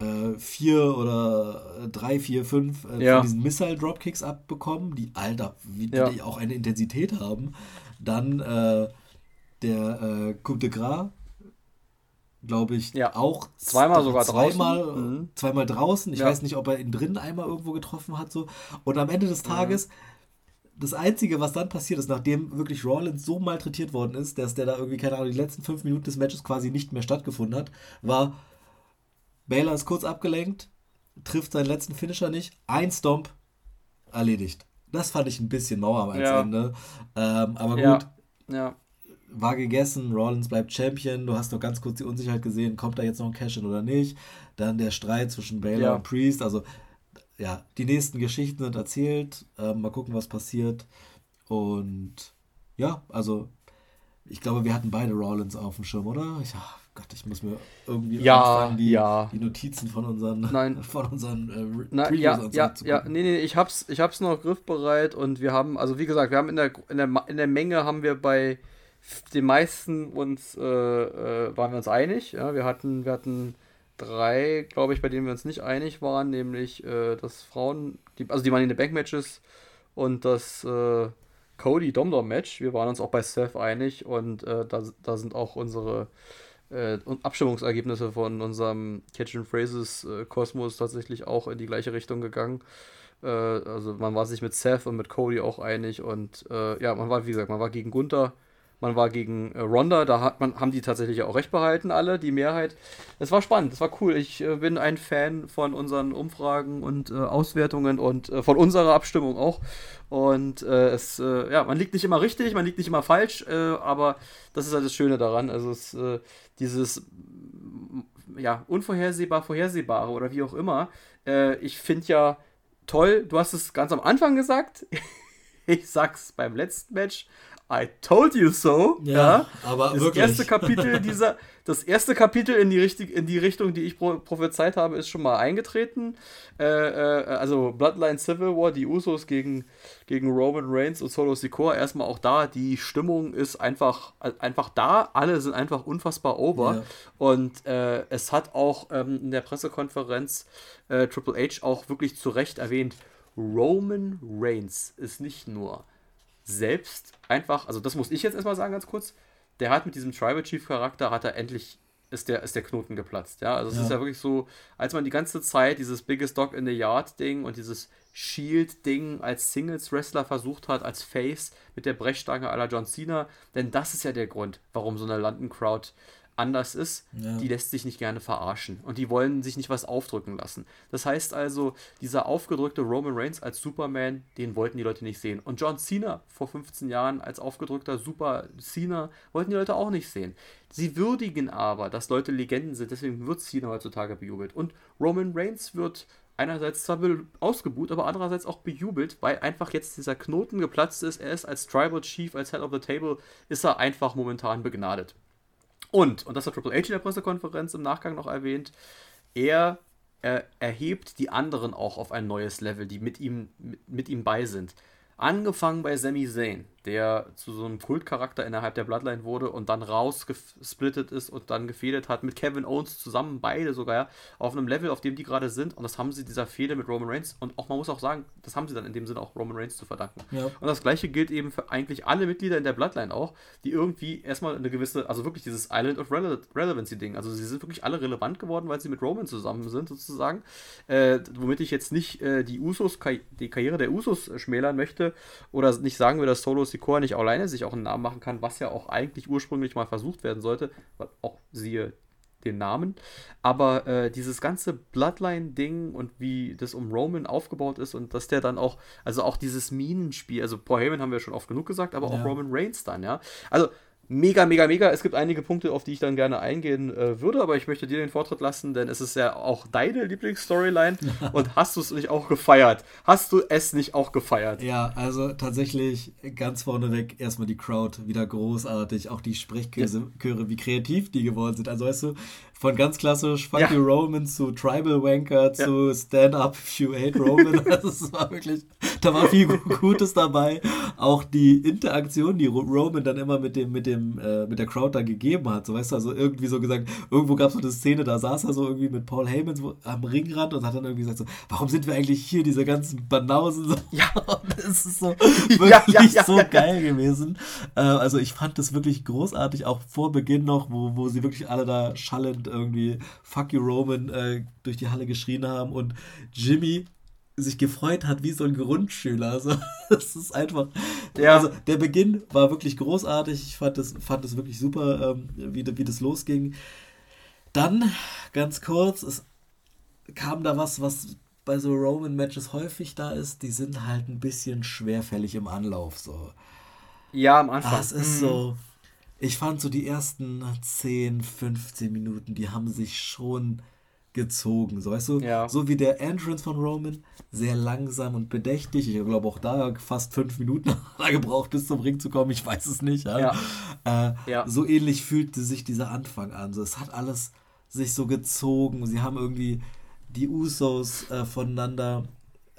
äh, vier oder drei, vier, fünf äh, ja. von diesen Missile-Dropkicks abbekommen, die, Alter, wie ja. die auch eine Intensität haben. Dann äh, der äh, Coup de Gras, glaube ich, ja. auch zweimal sogar zweimal, draußen. Mhm. Zweimal draußen. Ich ja. weiß nicht, ob er ihn drin einmal irgendwo getroffen hat. So. Und am Ende des Tages, ja. das Einzige, was dann passiert ist, nachdem wirklich Rollins so malträtiert worden ist, dass der da irgendwie, keine Ahnung, die letzten fünf Minuten des Matches quasi nicht mehr stattgefunden hat, war Baylor ist kurz abgelenkt, trifft seinen letzten Finisher nicht, ein Stomp, erledigt. Das fand ich ein bisschen Mauer am Ende. Ähm, aber gut. Ja war gegessen, Rollins bleibt Champion, du hast doch ganz kurz die Unsicherheit gesehen, kommt da jetzt noch ein Cash-In oder nicht. Dann der Streit zwischen Baylor ja. und Priest, also ja, die nächsten Geschichten sind erzählt, äh, mal gucken, was passiert. Und ja, also ich glaube, wir hatten beide Rollins auf dem Schirm, oder? Ich, ach Gott, ich muss mir irgendwie ja, anfangen, die, ja. die Notizen von unseren, Nein. (laughs) von unseren äh, Na, ja, ja, ja, nee, nee, ich hab's, ich hab's noch griffbereit und wir haben, also wie gesagt, wir haben in der, in der, in der Menge haben wir bei den meisten uns äh, äh, waren wir uns einig. Ja? Wir hatten, wir hatten drei, glaube ich, bei denen wir uns nicht einig waren, nämlich äh, das Frauen, die, also die Money in the Bank Matches und das äh, Cody Domdom Match. Wir waren uns auch bei Seth einig und äh, da, da sind auch unsere äh, Abstimmungsergebnisse von unserem Catch Phrases Kosmos tatsächlich auch in die gleiche Richtung gegangen. Also man war sich mit Seth und mit Cody auch einig und äh, ja, man war, wie gesagt, man war gegen Gunther man war gegen äh, Ronda, da hat man, haben die tatsächlich auch recht behalten, alle, die Mehrheit. Es war spannend, es war cool. Ich äh, bin ein Fan von unseren Umfragen und äh, Auswertungen und äh, von unserer Abstimmung auch. Und äh, es, äh, ja, man liegt nicht immer richtig, man liegt nicht immer falsch, aber das ist halt das Schöne daran. Also es, dieses ja, unvorhersehbar, vorhersehbare oder wie auch immer. ich finde ja toll, du hast es ganz am Anfang gesagt. (laughs) ich sag's beim letzten Match I told you so. Ja, ja. aber das wirklich. erste Kapitel (laughs) dieser, das erste Kapitel in die, richtig, in die Richtung, die ich pro, prophezeit habe, ist schon mal eingetreten. Äh, äh, also Bloodline Civil War, die Usos gegen, gegen Roman Reigns und Solo Sikoa. Erstmal auch da, die Stimmung ist einfach, einfach da. Alle sind einfach unfassbar over. Ja. Und äh, es hat auch ähm, in der Pressekonferenz äh, Triple H auch wirklich zu Recht erwähnt, Roman Reigns ist nicht nur selbst einfach, also das muss ich jetzt erstmal sagen, ganz kurz, der hat mit diesem Tribal Chief Charakter, hat er endlich, ist der, ist der Knoten geplatzt, ja. Also es ja. ist ja wirklich so, als man die ganze Zeit dieses Biggest Dog in the Yard Ding und dieses Shield Ding als Singles Wrestler versucht hat, als Face mit der Brechstange aller John Cena, denn das ist ja der Grund, warum so eine London Crowd anders ist, ja. die lässt sich nicht gerne verarschen und die wollen sich nicht was aufdrücken lassen. Das heißt also, dieser aufgedrückte Roman Reigns als Superman, den wollten die Leute nicht sehen. Und John Cena vor 15 Jahren als aufgedrückter Super Cena wollten die Leute auch nicht sehen. Sie würdigen aber, dass Leute Legenden sind, deswegen wird Cena heutzutage bejubelt. Und Roman Reigns wird einerseits zwar ausgebuht, aber andererseits auch bejubelt, weil einfach jetzt dieser Knoten geplatzt ist. Er ist als Tribal Chief, als Head of the Table, ist er einfach momentan begnadet. Und, und das hat Triple H in der Pressekonferenz im Nachgang noch erwähnt, er er erhebt die anderen auch auf ein neues Level, die mit ihm, mit, mit ihm bei sind. Angefangen bei Sami Zayn, der zu so einem Kultcharakter innerhalb der Bloodline wurde und dann rausgesplittet ist und dann gefehlt hat mit Kevin Owens zusammen, beide sogar, auf einem Level, auf dem die gerade sind. Und das haben sie dieser Fehde mit Roman Reigns und auch, man muss auch sagen, das haben sie dann in dem Sinne auch Roman Reigns zu verdanken. Ja. Und das gleiche gilt eben für eigentlich alle Mitglieder in der Bloodline auch, die irgendwie erstmal eine gewisse, also wirklich dieses Island of Rele Relevancy-Ding, also sie sind wirklich alle relevant geworden, weil sie mit Roman zusammen sind, sozusagen. Äh, womit ich jetzt nicht äh, die Usos, die Karriere der Usos schmälern möchte oder nicht sagen will, dass Solo Sikoa nicht alleine sich auch einen Namen machen kann, was ja auch eigentlich ursprünglich mal versucht werden sollte, auch siehe den Namen. Aber äh, dieses ganze Bloodline-Ding und wie das um Roman aufgebaut ist und dass der dann auch, also auch dieses Minenspiel, also Paul Heyman haben wir schon oft genug gesagt, aber ja. auch Roman Reigns dann, ja. Also mega, mega, mega. Es gibt einige Punkte, auf die ich dann gerne eingehen äh, würde, aber ich möchte dir den Vortritt lassen, denn es ist ja auch deine Lieblingsstoryline. (laughs) und hast du es nicht auch gefeiert? Hast du es nicht auch gefeiert? Ja, also tatsächlich ganz vorneweg erstmal die Crowd wieder großartig. Auch die Sprechchöre, ja. wie kreativ die geworden sind. Also weißt du, von ganz klassisch Fuck ja. you Roman zu Tribal Wanker ja. zu Stand Up If You Hate Roman. (laughs) Also es war wirklich, da war viel Gutes dabei. Auch die Interaktion, die Roman dann immer mit dem, mit dem, äh, mit der Crowd da gegeben hat. So weißt du, also irgendwie so gesagt, irgendwo gab es so eine Szene, da saß er so irgendwie mit Paul Heyman so am Ringrand und hat dann irgendwie gesagt so, warum sind wir eigentlich hier, diese ganzen Banausen? So, ja, (laughs) das ist so wirklich ja, so geil gewesen. Äh, also ich fand das wirklich großartig, auch vor Beginn noch, wo, wo sie wirklich alle da schallend irgendwie Fuck you Roman äh, durch die Halle geschrien haben und Jimmy sich gefreut hat wie so ein Grundschüler. (laughs) Also, das ist einfach. Ja. Also, der Beginn war wirklich großartig. Ich fand das, fand das wirklich super, ähm, wie, wie das losging. Dann, ganz kurz, es kam da was, was bei so Roman-Matches häufig da ist. Die sind halt ein bisschen schwerfällig im Anlauf. So. Ja, am Anfang. Ah, es ist mhm. so ich fand so die ersten 10, 15 Minuten, die haben sich schon gezogen. So, weißt du, ja. so wie der Entrance von Roman, sehr langsam und bedächtig. Ich glaube auch da fast fünf Minuten (laughs) gebraucht, bis zum Ring zu kommen. Ich weiß es nicht. Ja. ja. Äh. So ähnlich fühlte sich dieser Anfang an. So, es hat alles sich so gezogen. Sie haben irgendwie die Usos äh, voneinander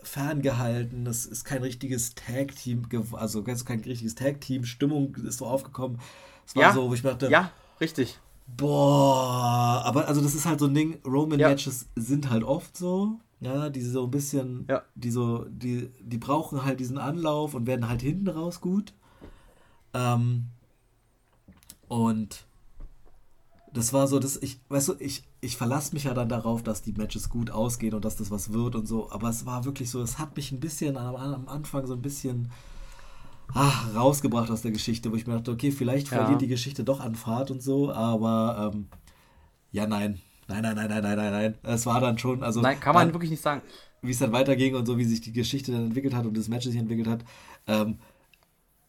ferngehalten. Es ist kein richtiges Tag-Team, also kein richtiges Tag-Team. Stimmung ist so aufgekommen. Es war ja, so, wo ich dachte, ja, richtig. Boah, aber also das ist halt so ein Ding, Roman-Matches ja. sind halt oft so. ja, die so ein bisschen, ja. die so, die, die brauchen halt diesen Anlauf und werden halt hinten raus gut. Ähm, und das war so, dass ich, weißt du, ich, ich verlasse mich ja dann darauf, dass die Matches gut ausgehen und dass das was wird und so. Aber es war wirklich so, es hat mich ein bisschen am, am Anfang so ein bisschen ach, rausgebracht aus der Geschichte, wo ich mir dachte, okay, vielleicht ja. verliert die Geschichte doch an Fahrt und so, aber ähm, ja, nein. Nein, nein, nein, nein, nein, nein, nein. Es war dann schon, also. Nein, kann man dann, wirklich nicht sagen. Wie es dann weiterging und so, wie sich die Geschichte dann entwickelt hat und das Match sich entwickelt hat. Ähm,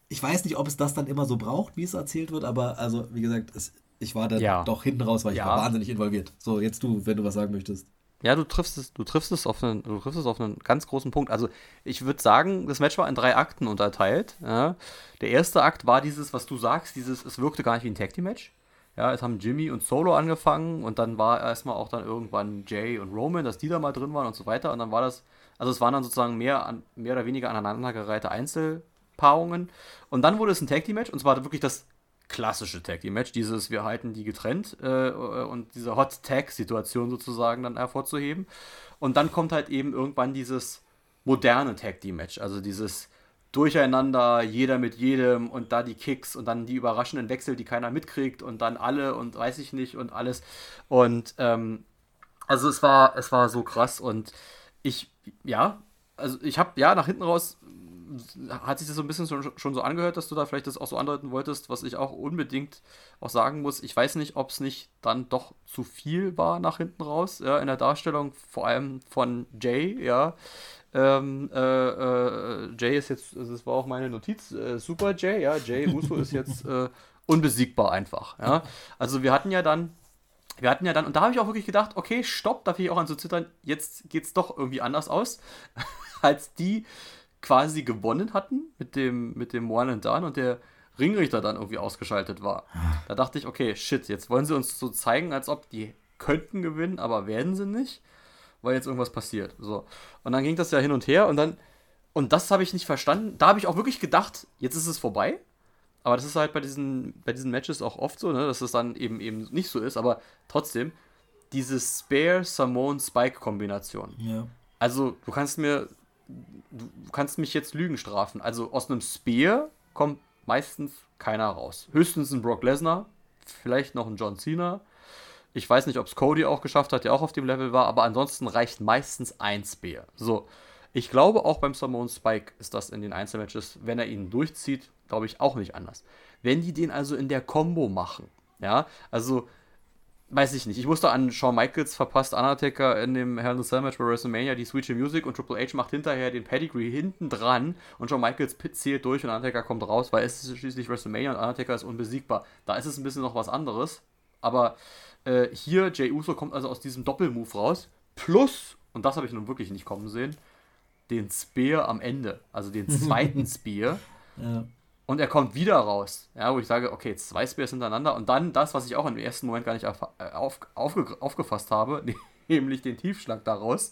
ich weiß nicht, ob es das dann immer so braucht, wie es erzählt wird, aber also, wie gesagt, es, ich war dann ja. doch hinten raus, weil ich ja. war wahnsinnig involviert. So, jetzt du, wenn du was sagen möchtest. Ja, du triffst es, du triffst es auf einen, du triffst es auf einen ganz großen Punkt. Also ich würde sagen, das Match war in drei Akten unterteilt. Ja. Der erste Akt war dieses, was du sagst, dieses, es wirkte gar nicht wie ein Tag Team Match. Ja, es haben Jimmy und Solo angefangen und dann war erstmal auch dann irgendwann Jay und Roman, dass die da mal drin waren und so weiter. Und dann war das, also es waren dann sozusagen mehr, an, mehr oder weniger aneinandergereihte Einzelpaarungen. Und dann wurde es ein Tag Team Match und zwar wirklich das klassische Tag Team Match, dieses wir halten die getrennt äh, und diese Hot Tag Situation sozusagen dann hervorzuheben. Und dann kommt halt eben irgendwann dieses moderne Tag Team Match, also dieses Durcheinander, jeder mit jedem und da die Kicks und dann die überraschenden Wechsel, die keiner mitkriegt und dann alle und weiß ich nicht und alles. Und ähm, also es war, es war so krass und ich, ja, also ich habe ja nach hinten raus hat sich das so ein bisschen schon so angehört, dass du da vielleicht das auch so andeuten wolltest, was ich auch unbedingt auch sagen muss. Ich weiß nicht, ob es nicht dann doch zu viel war nach hinten raus, ja, in der Darstellung, vor allem von Jay, ja. Ähm, äh, äh, Jay ist jetzt, das war auch meine Notiz, äh, Super Jay, ja, Jay Uso ist jetzt äh, unbesiegbar einfach, ja. Also wir hatten ja dann wir hatten ja dann, und da habe ich auch wirklich gedacht, okay, stopp, da fiel ich auch an zu zittern, jetzt geht es doch irgendwie anders aus, (laughs) als die quasi gewonnen hatten mit dem, mit dem One and Done und der Ringrichter dann irgendwie ausgeschaltet war. Da dachte ich, okay, shit, jetzt wollen sie uns so zeigen, als ob die könnten gewinnen, aber werden sie nicht, weil jetzt irgendwas passiert. So. Und dann ging das ja hin und her und dann, und das habe ich nicht verstanden. Da habe ich auch wirklich gedacht, jetzt ist es vorbei. Aber das ist halt bei diesen, bei diesen Matches auch oft so, ne, dass es dann eben eben nicht so ist, aber trotzdem, diese Spare-Samone-Spike-Kombination. Ja. Also, du kannst mir du kannst mich jetzt Lügen strafen. Also aus einem Spear kommt meistens keiner raus. Höchstens ein Brock Lesnar, vielleicht noch ein John Cena. Ich weiß nicht, ob es Cody auch geschafft hat, der auch auf dem Level war, aber ansonsten reicht meistens ein Spear. So, ich glaube auch beim Samoan Spike ist das in den Einzelmatches, wenn er ihn durchzieht, glaube ich auch nicht anders. Wenn die den also in der Combo machen, ja, also weiß ich nicht. Ich wusste an Shawn Michaels verpasst Undertaker in dem Hell in a Cell Match bei WrestleMania die Sweet Music und Triple H macht hinterher den Pedigree hinten dran und Shawn Michaels zählt durch und Undertaker kommt raus, weil es ist schließlich WrestleMania und Undertaker ist unbesiegbar. Da ist es ein bisschen noch was anderes. Aber äh, hier, Jay Uso kommt also aus diesem Doppelmove raus. Plus, und das habe ich nun wirklich nicht kommen sehen, den Spear am Ende. Also den (laughs) zweiten Spear. Ja und er kommt wieder raus. Ja, wo ich sage, okay, zwei Spears hintereinander und dann das, was ich auch im ersten Moment gar nicht auf, äh, auf, aufge, aufgefasst habe, (laughs) nämlich den Tiefschlag daraus.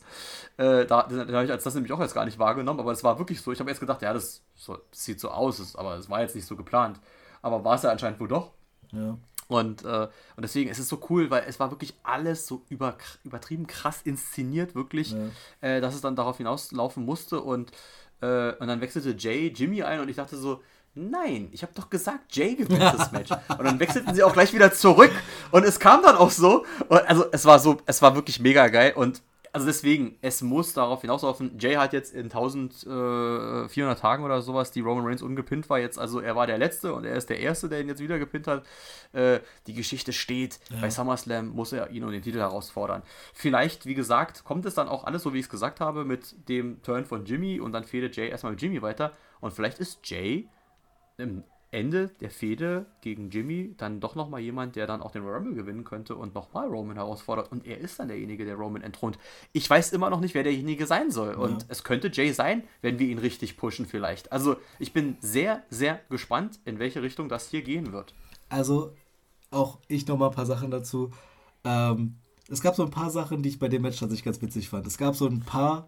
Äh, da, den habe ich als das nämlich auch jetzt gar nicht wahrgenommen, aber es war wirklich so. Ich habe jetzt gedacht, ja, das, so, sieht so aus, aber es war jetzt nicht so geplant. Aber war es ja anscheinend wohl doch. Ja. Und, äh, und deswegen ist es so cool, weil es war wirklich alles so über, übertrieben krass inszeniert, wirklich, ja. äh, dass es dann darauf hinauslaufen musste. Und, äh, und dann wechselte Jay Jimmy ein und ich dachte so, Nein, ich habe doch gesagt, Jay gewinnt das (laughs) Match. Und dann wechselten sie auch gleich wieder zurück. Und es kam dann auch so. Und also es war so, es war wirklich mega geil. Und also deswegen, es muss darauf hinauslaufen. Jay hat jetzt in 1400 äh, Tagen oder sowas, die Roman Reigns ungepinnt war. Jetzt, also er war der Letzte und er ist der Erste, der ihn jetzt wieder gepinnt hat. Äh, die Geschichte steht. Ja. Bei SummerSlam muss er ihn um den Titel herausfordern. Vielleicht, wie gesagt, kommt es dann auch alles so, wie ich es gesagt habe, mit dem Turn von Jimmy und dann fehlt Jay erstmal mit Jimmy weiter. Und vielleicht ist Jay im Ende der Fehde gegen Jimmy dann doch nochmal jemand, der dann auch den Rumble gewinnen könnte und nochmal Roman herausfordert. Und er ist dann derjenige, der Roman entthront. Ich weiß immer noch nicht, wer derjenige sein soll. Ja. Und es könnte Jay sein, wenn wir ihn richtig pushen vielleicht. Also ich bin sehr, sehr gespannt, in welche Richtung das hier gehen wird. Also auch ich nochmal ein paar Sachen dazu. Ähm, es gab so ein paar Sachen, die ich bei dem Match tatsächlich ganz witzig fand. Es gab so ein paar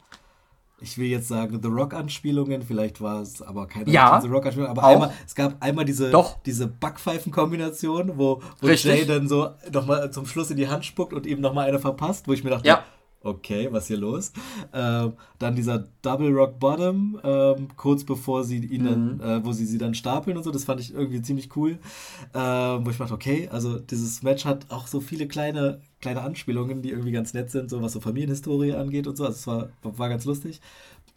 ich will jetzt sagen, The Rock-Anspielungen, vielleicht war es aber keine ja, The Rock-Anspielung, aber einmal, es gab einmal diese, Doch. diese Backpfeifen-Kombination, wo, wo Jay dann so nochmal zum Schluss in die Hand spuckt und ihm nochmal eine verpasst, wo ich mir dachte, ja. Okay, was hier los? Ähm, dann dieser Double Rock Bottom, ähm, kurz bevor sie ihn dann, mhm. äh, wo sie sie dann stapeln und so, das fand ich irgendwie ziemlich cool. Ähm, wo ich dachte, okay, also dieses Match hat auch so viele kleine, kleine Anspielungen, die irgendwie ganz nett sind, so was so Familienhistorie angeht und so. Also es war, war ganz lustig.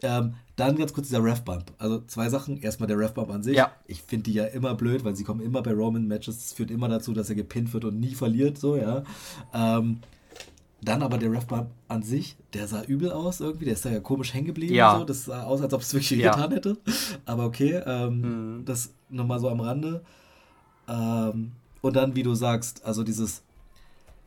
Ähm, dann ganz kurz dieser Ref-Bump. Also zwei Sachen. Erstmal der Ref-Bump an sich. Ja. Ich finde die ja immer blöd, weil sie kommen immer bei Roman-Matches. Es führt immer dazu, dass er gepinnt wird und nie verliert, so, ja. Ähm, dann aber der Ref-Bump an sich, der sah übel aus irgendwie. Der ist da ja komisch hängen geblieben. Ja. So. Das sah aus, als ob es wirklich ja. getan hätte. Aber okay, ähm, mhm. das nochmal so am Rande. Ähm, und dann, wie du sagst, also dieses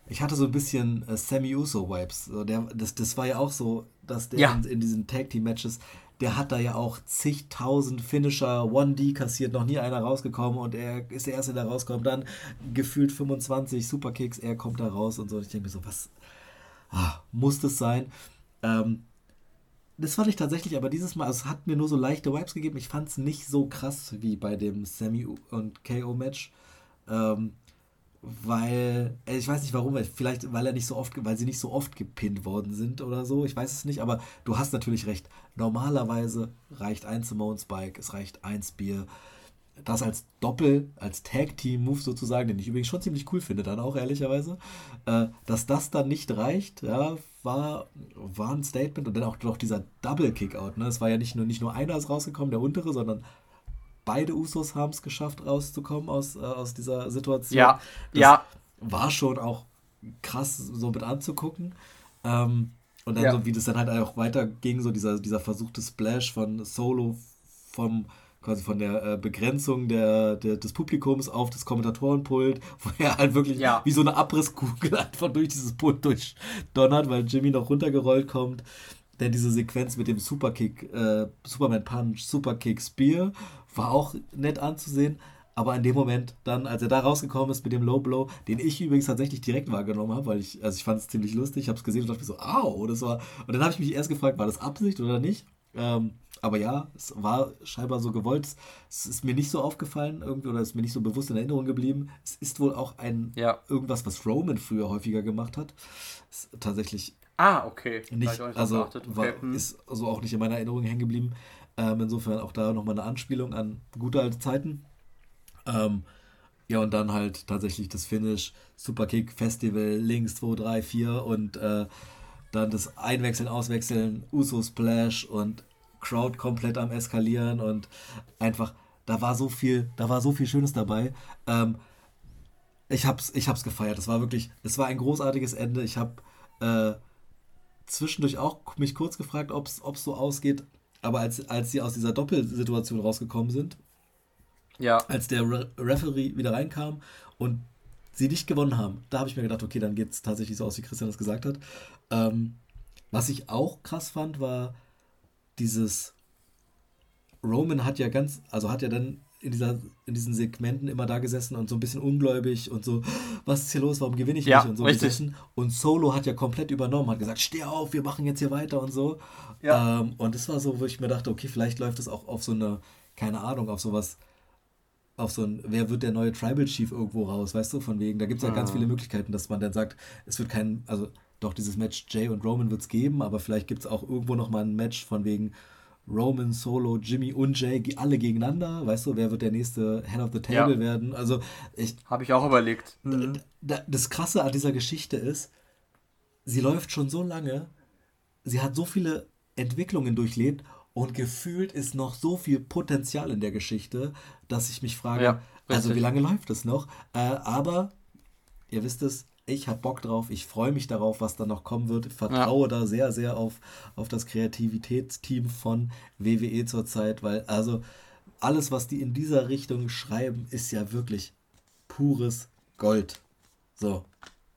ich hatte so ein bisschen äh, Sammy Uso-Vibes. So, das, das war ja auch so, dass der ja. in, in, diesen Tag-Team-Matches, der hat da ja auch zigtausend Finisher, 1D kassiert, noch nie einer rausgekommen und er ist der Erste, der rauskommt. Dann gefühlt 25 Superkicks, er kommt da raus und so. Und ich denke mir so, was ah, muss das sein? Ähm, das fand ich tatsächlich, aber dieses Mal, es hat mir nur so leichte Vibes gegeben. Ich fand es nicht so krass wie bei dem Sammy und KO-Match. Ähm, weil äh, ich weiß nicht warum, vielleicht weil er nicht so oft, weil sie nicht so oft gepinnt worden sind oder so, ich weiß es nicht, aber du hast natürlich recht. Normalerweise reicht ein Simone Spike, es reicht ein Spear. Das als Doppel, als Tag-Team-Move sozusagen, den ich übrigens schon ziemlich cool finde, dann auch ehrlicherweise, äh, dass das dann nicht reicht, ja, war, war ein Statement und dann auch noch dieser Double-Kickout, ne? Es war ja nicht nur, nicht nur einer ist rausgekommen, der untere, sondern beide Usos haben es geschafft, rauszukommen aus, äh, aus dieser Situation. Ja, das ja. War schon auch krass, so mit anzugucken. Ähm, und dann ja. so, wie das dann halt auch weiterging, so dieser, dieser versuchte Splash von Solo vom quasi von der äh, Begrenzung der, der, des Publikums auf das Kommentatorenpult, (laughs) wo er halt wirklich ja. wie so eine Abrisskugel (laughs) einfach durch dieses Pult durchdonnert, weil Jimmy noch runtergerollt kommt. Denn diese Sequenz mit dem Superkick, äh, Superman Punch, Superkick Spear, war auch nett anzusehen. Aber in dem Moment, dann, als er da rausgekommen ist mit dem Low Blow, den ich übrigens tatsächlich direkt wahrgenommen habe, weil ich, also ich fand es ziemlich lustig, ich habe es gesehen und dachte mir so, au, das war. Und dann habe ich mich erst gefragt, war das Absicht oder nicht? Ähm, aber ja, es war scheinbar so gewollt. Es ist mir nicht so aufgefallen irgendwie oder ist mir nicht so bewusst in Erinnerung geblieben. Es ist wohl auch ein ja. irgendwas, was Roman früher häufiger gemacht hat. Ist tatsächlich. Ah, okay. Nicht, also okay. war, hm. ist also auch nicht in meiner Erinnerung hängen geblieben. Ähm, insofern auch da nochmal eine Anspielung an gute alte Zeiten. Ähm, ja, und dann halt tatsächlich das Finish, Superkick Festival, links 2, 3, 4 und äh, dann das Einwechseln, Auswechseln, Uso Splash und Crowd komplett am Eskalieren und einfach, da war so viel, da war so viel Schönes dabei. Ähm, ich hab's, ich hab's gefeiert. Das war wirklich, es war ein großartiges Ende. Ich hab äh, zwischendurch auch mich kurz gefragt, ob es so ausgeht, aber als, als sie aus dieser Doppelsituation rausgekommen sind, ja. als der Re Referee wieder reinkam und sie nicht gewonnen haben, da habe ich mir gedacht, okay, dann geht es tatsächlich so aus, wie Christian das gesagt hat. Ähm, was ich auch krass fand, war dieses Roman hat ja ganz, also hat ja dann in, dieser, in diesen Segmenten immer da gesessen und so ein bisschen ungläubig und so, was ist hier los, warum gewinne ich ja, nicht und so richtig. gesessen. Und Solo hat ja komplett übernommen, hat gesagt, steh auf, wir machen jetzt hier weiter und so. Ja. Ähm, und das war so, wo ich mir dachte, okay, vielleicht läuft es auch auf so eine, keine Ahnung, auf sowas, auf so ein, wer wird der neue Tribal Chief irgendwo raus, weißt du, von wegen, da gibt es ja ganz ah. viele Möglichkeiten, dass man dann sagt, es wird kein, also doch, dieses Match Jay und Roman wird es geben, aber vielleicht gibt es auch irgendwo nochmal ein Match von wegen, Roman, Solo, Jimmy und Jay alle gegeneinander. Weißt du, wer wird der nächste Head of the Table ja. werden? Also ich habe ich auch überlegt. Mhm. Das Krasse an dieser Geschichte ist, sie läuft schon so lange, sie hat so viele Entwicklungen durchlebt und gefühlt ist noch so viel Potenzial in der Geschichte, dass ich mich frage, ja, also wie lange läuft es noch? Äh, aber ihr wisst es, ich habe Bock drauf, ich freue mich darauf, was da noch kommen wird. Ich vertraue ja. da sehr, sehr auf, auf das Kreativitätsteam von WWE zurzeit, weil also alles, was die in dieser Richtung schreiben, ist ja wirklich pures Gold. So.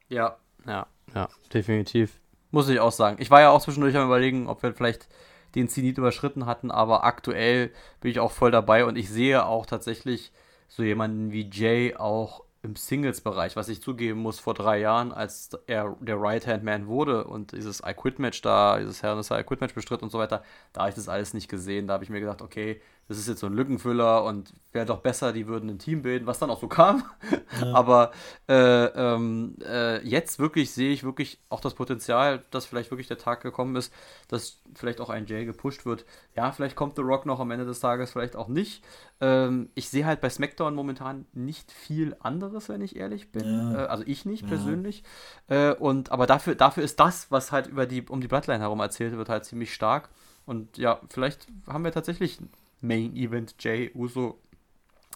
Ja, ja, ja, definitiv. Muss ich auch sagen. Ich war ja auch zwischendurch am überlegen, ob wir vielleicht den Zenit überschritten hatten, aber aktuell bin ich auch voll dabei und ich sehe auch tatsächlich so jemanden wie Jay auch im Singles-Bereich, was ich zugeben muss, vor drei Jahren, als er der Right-Hand-Man wurde und dieses I-Quit-Match da, dieses in I-Quit-Match bestritt und so weiter, da habe ich das alles nicht gesehen. Da habe ich mir gedacht, okay, das ist jetzt so ein Lückenfüller und wäre doch besser, die würden ein Team bilden, was dann auch so kam. (laughs) Ja. Aber äh, ähm, äh, jetzt wirklich sehe ich wirklich auch das Potenzial, dass vielleicht wirklich der Tag gekommen ist, dass vielleicht auch ein Jay gepusht wird. Ja, vielleicht kommt The Rock noch am Ende des Tages, vielleicht auch nicht. Ähm, ich sehe halt bei SmackDown momentan nicht viel anderes, wenn ich ehrlich bin. Ja. Äh, also ich nicht ja. persönlich. Äh, und aber dafür, dafür ist das, was halt über die, um die Bloodline herum erzählt wird, halt ziemlich stark. Und ja, vielleicht haben wir tatsächlich Main Event Jay Uso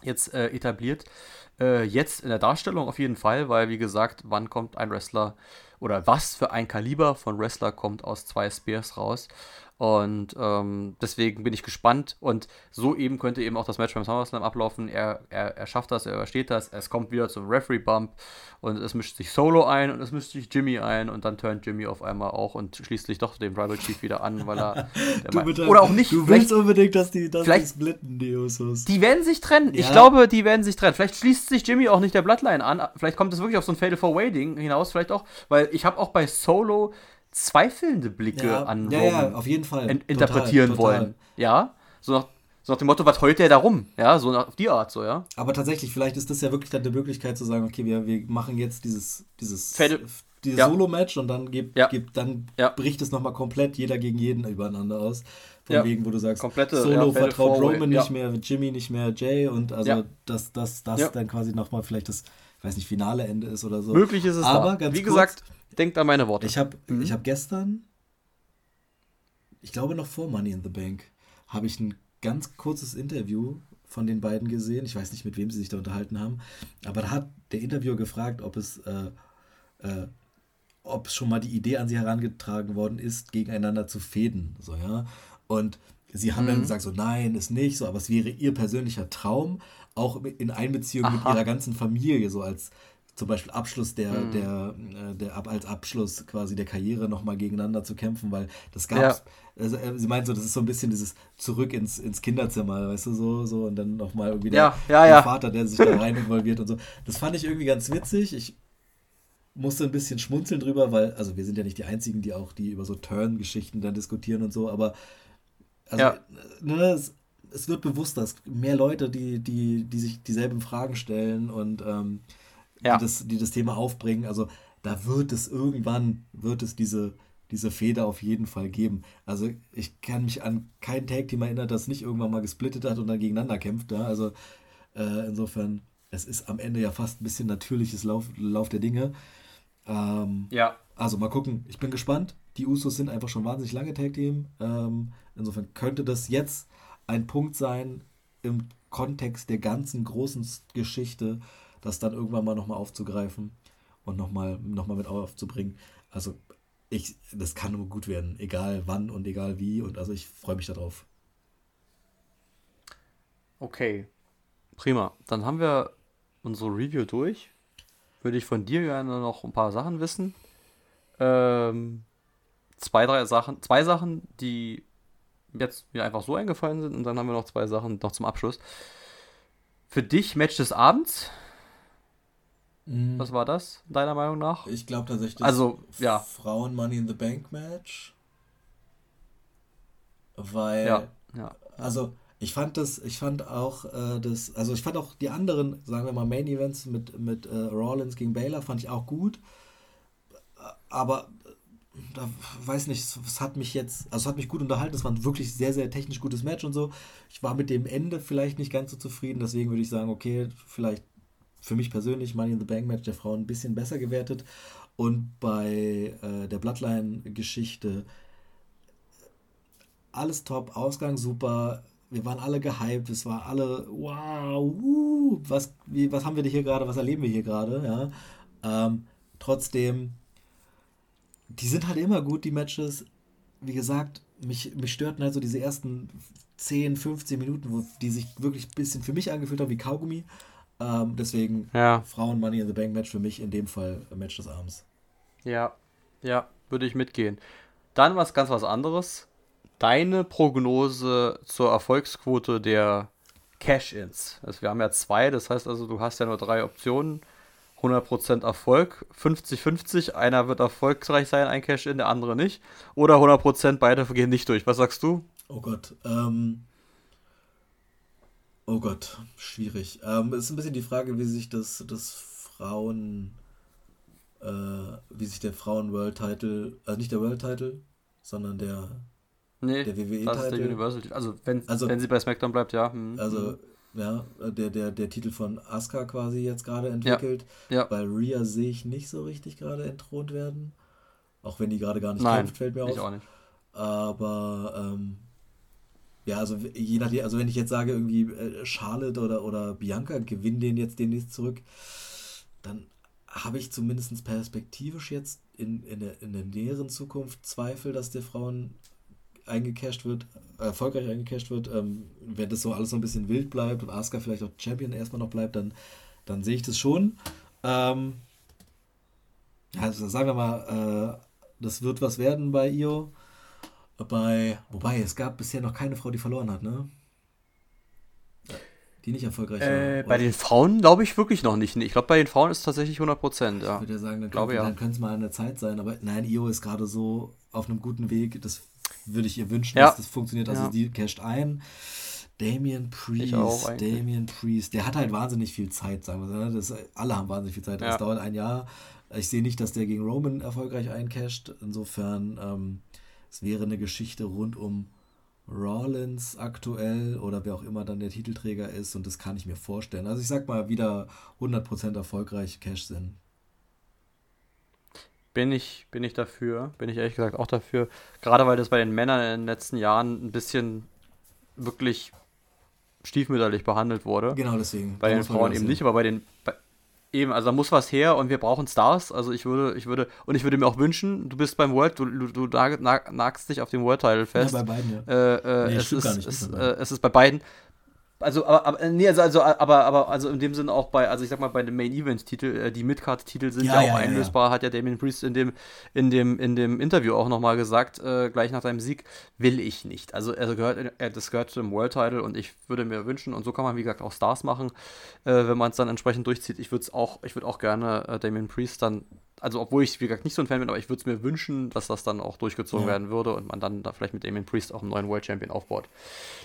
jetzt äh, etabliert. Äh, jetzt in der Darstellung auf jeden Fall, weil wie gesagt, wann kommt ein Wrestler oder was für ein Kaliber von Wrestler kommt aus zwei Spears raus? Und ähm, deswegen bin ich gespannt. Und so eben könnte eben auch das Match beim SummerSlam ablaufen. Er, er, er schafft das, er übersteht das. Es kommt wieder zum Referee-Bump und es mischt sich Solo ein und es mischt sich Jimmy ein und dann turnt Jimmy auf einmal auch und schließt sich doch dem Tribal Chief wieder an, weil er. (laughs) oder auch nicht. Du willst unbedingt, dass die, dass vielleicht, die splitten, die Usos. Die werden sich trennen. Ja. Ich glaube, die werden sich trennen. Vielleicht schließt sich Jimmy auch nicht der Bloodline an. Vielleicht kommt es wirklich auf so ein Fatal for Waiting hinaus. Vielleicht auch, weil ich habe auch bei Solo zweifelnde Blicke ja, an ja, ja, auf jeden Fall. In interpretieren total, total. wollen. Ja, so nach, so nach dem Motto, was heult der da rum? Ja, so nach, auf die Art, so, ja. Aber tatsächlich, vielleicht ist das ja wirklich dann die Möglichkeit zu sagen, okay, wir, wir machen jetzt dieses, dieses, dieses ja. Solo-Match und dann, gibt, ja. gibt, dann ja. bricht es nochmal komplett jeder gegen jeden übereinander aus. Von wegen, wo du sagst, Komplette, Solo vertraut Roman nicht mehr, Jimmy nicht mehr, Jay und also dass das, das dann quasi nochmal vielleicht das, ich weiß nicht, finale Ende ist oder so. Möglich ist es Aber da. ganz Wie kurz, gesagt, Denkt an meine Worte. Ich habe mhm. hab gestern, ich glaube noch vor Money in the Bank, habe ich ein ganz kurzes Interview von den beiden gesehen. Ich weiß nicht, mit wem sie sich da unterhalten haben. Aber da hat der Interviewer gefragt, ob es, äh, äh, ob schon mal die Idee an sie herangetragen worden ist, gegeneinander zu fäden. So, ja. Und sie haben mhm. dann gesagt, so nein, ist nicht so, aber es wäre ihr persönlicher Traum, auch in Einbeziehung Aha. mit ihrer ganzen Familie, so als zum Beispiel Abschluss der, mhm. der, äh, der, der, als Abschluss quasi der Karriere nochmal gegeneinander zu kämpfen, weil das gab ja. also, äh, sie meint so, das ist so ein bisschen dieses Zurück ins, ins Kinderzimmer, weißt du, so, so und dann nochmal irgendwie der, ja, ja, der Vater, der sich da (laughs) rein involviert und so. Das fand ich irgendwie ganz witzig. Ich musste ein bisschen schmunzeln drüber, weil, also wir sind ja nicht die Einzigen, die auch die über so Turn-Geschichten dann diskutieren und so, aber also, ne, es, es, wird bewusst, dass mehr Leute, die, die, die sich dieselben Fragen stellen und ähm, ja. die, das, die das Thema aufbringen. Also da wird es irgendwann, wird es diese, diese Feder auf jeden Fall geben. Also ich kann mich an kein Tag-Team erinnern, das nicht irgendwann mal gesplittet hat und dann gegeneinander kämpft. Ja? Also äh, insofern, es ist am Ende ja fast ein bisschen natürliches Lauf, Lauf der Dinge. Ähm, ja. Also mal gucken, ich bin gespannt. Die Usos sind einfach schon wahnsinnig lange Tag-Team. Ähm, insofern könnte das jetzt ein Punkt sein im Kontext der ganzen großen Geschichte, das dann irgendwann mal nochmal aufzugreifen und nochmal noch mal mit aufzubringen. Also ich, das kann nur gut werden, egal wann und egal wie. Und also ich freue mich darauf. Okay, prima. Dann haben wir unsere Review durch. Würde ich von dir gerne noch ein paar Sachen wissen. Ähm, zwei, drei Sachen, zwei Sachen, die jetzt mir einfach so eingefallen sind. Und dann haben wir noch zwei Sachen noch zum Abschluss. Für dich Match des Abends. Mhm. Was war das, deiner Meinung nach? Ich glaube tatsächlich also, ja. Frauen Money in the Bank Match. Weil, ja, ja. also ich fand das, ich fand auch äh, das, also ich fand auch die anderen, sagen wir mal, Main Events mit, mit äh, Rollins gegen Baylor fand ich auch gut. Aber da weiß nicht, es hat mich jetzt, also es hat mich gut unterhalten, es war ein wirklich sehr, sehr technisch gutes Match und so. Ich war mit dem Ende vielleicht nicht ganz so zufrieden, deswegen würde ich sagen, okay, vielleicht für mich persönlich Money in the Bank Match der Frauen ein bisschen besser gewertet. Und bei äh, der Bloodline-Geschichte alles top, Ausgang super. Wir waren alle gehypt, es war alle, wow, uh, was, wie, was haben wir hier gerade, was erleben wir hier gerade, ja. Ähm, trotzdem, die sind halt immer gut, die Matches. Wie gesagt, mich, mich störten halt so diese ersten 10, 15 Minuten, wo die sich wirklich ein bisschen für mich angefühlt haben wie Kaugummi. Ähm, deswegen ja. Frauen Money in the Bank Match für mich in dem Fall Match des Abends. Ja, ja, würde ich mitgehen. Dann was ganz was anderes. Deine Prognose zur Erfolgsquote der Cash-Ins. Also wir haben ja zwei, das heißt also, du hast ja nur drei Optionen. 100% Erfolg, 50-50, einer wird erfolgreich sein, ein Cash-In, der andere nicht. Oder 100% beide gehen nicht durch. Was sagst du? Oh Gott, ähm, Oh Gott, schwierig. Ähm, es ist ein bisschen die Frage, wie sich das, das Frauen, äh, wie sich der Frauen-World-Title, also nicht der World-Title, sondern der, nee, der WWE-Title. Also wenn, also, wenn sie bei SmackDown bleibt, ja. Hm. Also hm ja, der, der, der Titel von Asuka quasi jetzt gerade entwickelt. Ja, ja. Bei Rhea sehe ich nicht so richtig gerade entthront werden. Auch wenn die gerade gar nicht Nein, kämpft, fällt mir auf. Ich auch nicht. Aber ähm, ja, also je nachdem, also wenn ich jetzt sage, irgendwie äh, Charlotte oder, oder Bianca gewinnen den jetzt demnächst zurück, dann habe ich zumindest perspektivisch jetzt in, in, der, in der näheren Zukunft Zweifel, dass der Frauen eingecasht wird, erfolgreich eingecasht wird, ähm, wenn das so alles so ein bisschen wild bleibt und Asuka vielleicht auch Champion erstmal noch bleibt, dann, dann sehe ich das schon. Ähm, also sagen wir mal, äh, das wird was werden bei Io. Bei, wobei, es gab bisher noch keine Frau, die verloren hat, ne? Die nicht erfolgreich äh, war. Bei den Frauen glaube ich wirklich noch nicht. Ich glaube, bei den Frauen ist es tatsächlich 100 Prozent, ja. Ich würde ja sagen, dann, ja. könnte es mal eine Zeit sein. Aber nein, Io ist gerade so auf einem guten Weg. Das würde ich ihr wünschen, ja. dass das funktioniert. Also ja. die casht ein. Damien Priest, Damien Priest, der hat halt wahnsinnig viel Zeit, sagen wir. Ne? Das, alle haben wahnsinnig viel Zeit. Es dauert ein Jahr. Ich sehe nicht, dass der gegen Roman erfolgreich eincasht. Insofern, ähm, es wäre eine Geschichte rund um Rollins aktuell oder wer auch immer dann der Titelträger ist und das kann ich mir vorstellen. Also ich sag mal wieder 100% erfolgreich Cash sind bin ich, bin ich dafür. Bin ich ehrlich gesagt auch dafür. Gerade weil das bei den Männern in den letzten Jahren ein bisschen wirklich stiefmütterlich behandelt wurde. Genau deswegen. Bei den Frauen eben nicht, aber bei den. Bei, eben, also da muss was her und wir brauchen Stars. Also ich würde, ich würde, und ich würde mir auch wünschen, du bist beim World, du, du, du nagst dich auf dem World Title fest. Ja, bei beiden, ja. Äh, äh, nee, es, ist, es, äh, es ist bei beiden. Also, aber, aber, nee, also, also, aber, aber, also in dem Sinne auch bei, also ich sag mal, bei dem Main Event-Titel, äh, die Midcard-Titel sind ja, ja auch ja, einlösbar, ja. hat ja Damien Priest in dem, in dem, in dem Interview auch nochmal gesagt, äh, gleich nach seinem Sieg, will ich nicht. Also, er gehört, er, das gehört zu dem World-Title und ich würde mir wünschen, und so kann man, wie gesagt, auch Stars machen, äh, wenn man es dann entsprechend durchzieht. Ich würde es auch, ich würde auch gerne äh, Damien Priest dann also obwohl ich, wie gesagt, nicht so ein Fan bin, aber ich würde es mir wünschen, dass das dann auch durchgezogen ja. werden würde und man dann da vielleicht mit Damien Priest auch einen neuen World Champion aufbaut.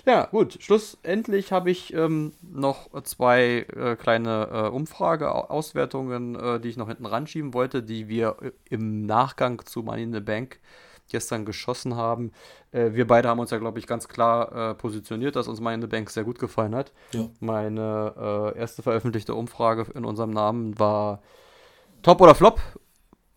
Ja, gut, schlussendlich habe ich ähm, noch zwei äh, kleine äh, Umfrage-Auswertungen, äh, die ich noch hinten ranschieben wollte, die wir äh, im Nachgang zu Money in the Bank gestern geschossen haben. Äh, wir beide haben uns ja, glaube ich, ganz klar äh, positioniert, dass uns Money in the Bank sehr gut gefallen hat. Ja. Meine erste veröffentlichte Umfrage in unserem Namen war Top oder Flop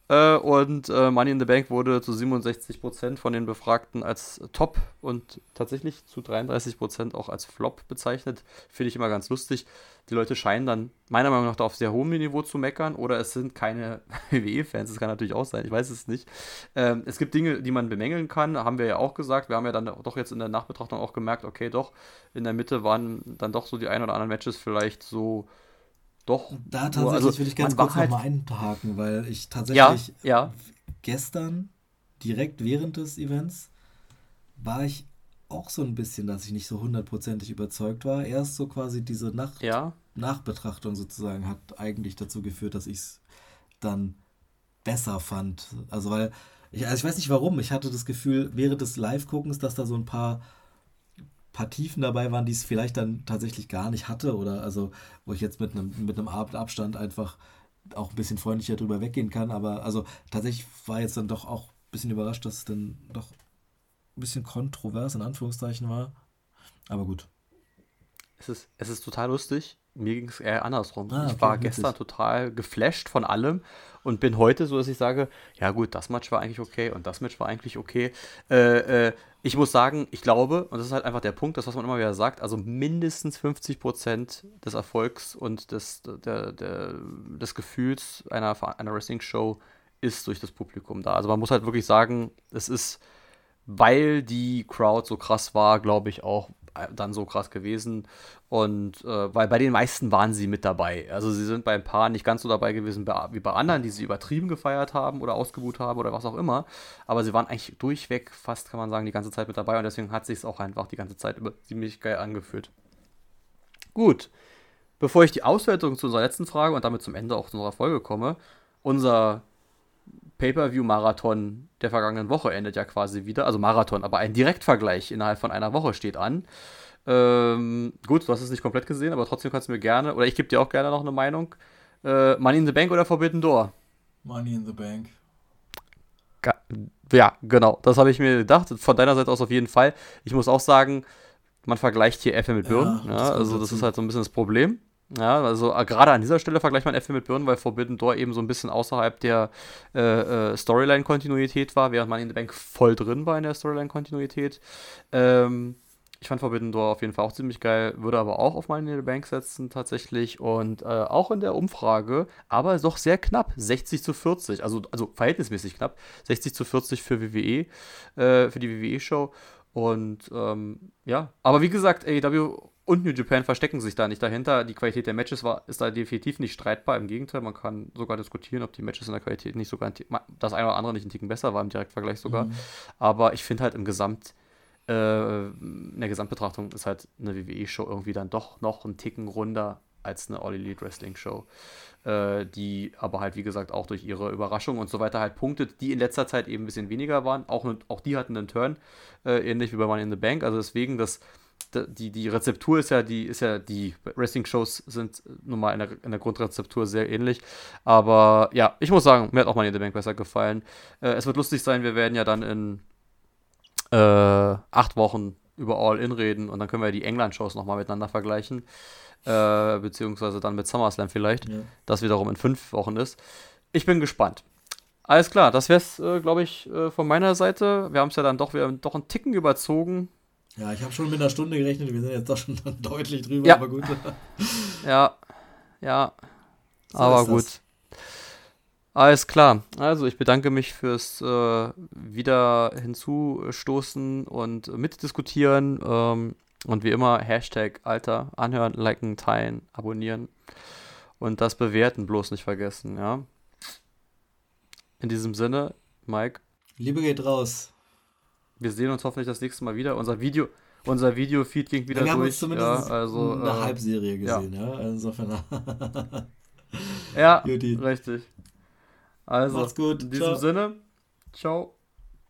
äh, und äh, Money in the Bank wurde zu 67% von den Befragten als Top und tatsächlich zu 33% auch als Flop bezeichnet. Finde ich immer ganz lustig. Die Leute scheinen dann meiner Meinung nach da auf sehr hohem Niveau zu meckern oder es sind keine (laughs) WWE-Fans. Das kann natürlich auch sein, ich weiß es nicht. Ähm, es gibt Dinge, die man bemängeln kann, haben wir ja auch gesagt. Wir haben ja dann doch jetzt in der Nachbetrachtung auch gemerkt, okay, doch, in der Mitte waren dann doch so die ein oder anderen Matches vielleicht so doch. Da tatsächlich also, will ich ganz kurz halt nochmal einhaken, weil ich tatsächlich ja, ja. gestern, direkt während des Events, war ich auch so ein bisschen, dass ich nicht so hundertprozentig überzeugt war. Erst so quasi diese Nacht ja. Nachbetrachtung sozusagen hat eigentlich dazu geführt, dass ich es dann besser fand. Also weil, ich, also ich weiß nicht warum, ich hatte das Gefühl während des Live-Guckens, dass da so ein paar paar Tiefen dabei waren, die es vielleicht dann tatsächlich gar nicht hatte oder also wo ich jetzt mit einem mit einem Abstand einfach auch ein bisschen freundlicher drüber weggehen kann, aber also tatsächlich war jetzt dann doch auch ein bisschen überrascht, dass es dann doch ein bisschen kontrovers in Anführungszeichen war. Aber gut. Es ist, es ist total lustig. Mir ging es eher andersrum. Ah, okay, ich war gestern total geflasht von allem und bin heute so, dass ich sage, ja gut, das Match war eigentlich okay und das Match war eigentlich okay. Äh, äh, ich muss sagen, ich glaube, und das ist halt einfach der Punkt, das, was man immer wieder sagt, also mindestens 50 Prozent des Erfolgs und des, der, der, des Gefühls einer, einer Wrestling-Show ist durch das Publikum da. Also man muss halt wirklich sagen, es ist, weil die Crowd so krass war, glaube ich auch, dann so krass gewesen. Und äh, weil bei den meisten waren sie mit dabei. Also sie sind bei ein paar nicht ganz so dabei gewesen wie bei anderen, die sie übertrieben gefeiert haben oder ausgebucht haben oder was auch immer. Aber sie waren eigentlich durchweg, fast kann man sagen, die ganze Zeit mit dabei und deswegen hat sich es auch einfach die ganze Zeit über ziemlich geil angefühlt. Gut. Bevor ich die Auswertung zu unserer letzten Frage und damit zum Ende auch unserer Folge komme, unser Pay-per-view-Marathon der vergangenen Woche endet ja quasi wieder. Also Marathon, aber ein Direktvergleich innerhalb von einer Woche steht an. Ähm, gut, du hast es nicht komplett gesehen, aber trotzdem kannst du mir gerne, oder ich gebe dir auch gerne noch eine Meinung. Äh, Money in the Bank oder Forbidden Door? Money in the Bank. Ja, genau. Das habe ich mir gedacht. Von deiner Seite aus auf jeden Fall. Ich muss auch sagen, man vergleicht hier Äpfel mit Birnen. Ja, ja, also das ist halt so ein bisschen das Problem. Ja, also äh, gerade an dieser Stelle vergleicht man Äpfel mit Birnen, weil Forbidden Door eben so ein bisschen außerhalb der äh, äh, Storyline-Kontinuität war, während man in der Bank voll drin war in der Storyline-Kontinuität. Ähm, ich fand Forbidden Door auf jeden Fall auch ziemlich geil, würde aber auch auf in the Bank setzen tatsächlich und äh, auch in der Umfrage, aber doch sehr knapp, 60 zu 40, also, also verhältnismäßig knapp, 60 zu 40 für WWE, äh, für die WWE-Show und ähm, ja, aber wie gesagt, AEW und New Japan verstecken sich da nicht dahinter. Die Qualität der Matches war, ist da definitiv nicht streitbar. Im Gegenteil, man kann sogar diskutieren, ob die Matches in der Qualität nicht sogar das eine oder andere nicht einen Ticken besser war im Direktvergleich sogar. Mhm. Aber ich finde halt im Gesamt, äh, in der Gesamtbetrachtung ist halt eine WWE-Show irgendwie dann doch noch einen Ticken runder als eine All Elite Wrestling Show, äh, die aber halt wie gesagt auch durch ihre Überraschung und so weiter halt punktet, die in letzter Zeit eben ein bisschen weniger waren. Auch, auch die hatten einen Turn, äh, ähnlich wie bei Money in the Bank. Also deswegen das die, die Rezeptur ist ja die, ist ja die Wrestling-Shows sind nun mal in der, in der Grundrezeptur sehr ähnlich. Aber ja, ich muss sagen, mir hat auch Money in the Bank besser gefallen. Äh, es wird lustig sein, wir werden ja dann in äh, acht Wochen über All-In reden und dann können wir die England-Shows nochmal miteinander vergleichen. Äh, beziehungsweise dann mit SummerSlam vielleicht, ja. das wiederum in fünf Wochen ist. Ich bin gespannt. Alles klar, das wäre es, äh, glaube ich, äh, von meiner Seite. Wir haben es ja dann doch, wir haben doch einen Ticken überzogen. Ja, ich habe schon mit einer Stunde gerechnet, wir sind jetzt doch schon (laughs) deutlich drüber, ja. aber gut. (laughs) ja, ja, so aber gut. Das. Alles klar. Also ich bedanke mich fürs äh, wieder hinzustoßen und mitdiskutieren. Ähm, und wie immer, Hashtag Alter, anhören, liken, teilen, abonnieren und das bewerten bloß nicht vergessen, ja. In diesem Sinne, Mike. Liebe geht raus. Wir sehen uns hoffentlich das nächste Mal wieder. Unser Video, unser Video-Feed ging wieder wir durch. Haben uns zumindest ja, also, eine äh, Halbserie gesehen, ja. (laughs) ja? Insofern. ja, richtig. Also, Macht's gut. in diesem ciao. Sinne, ciao.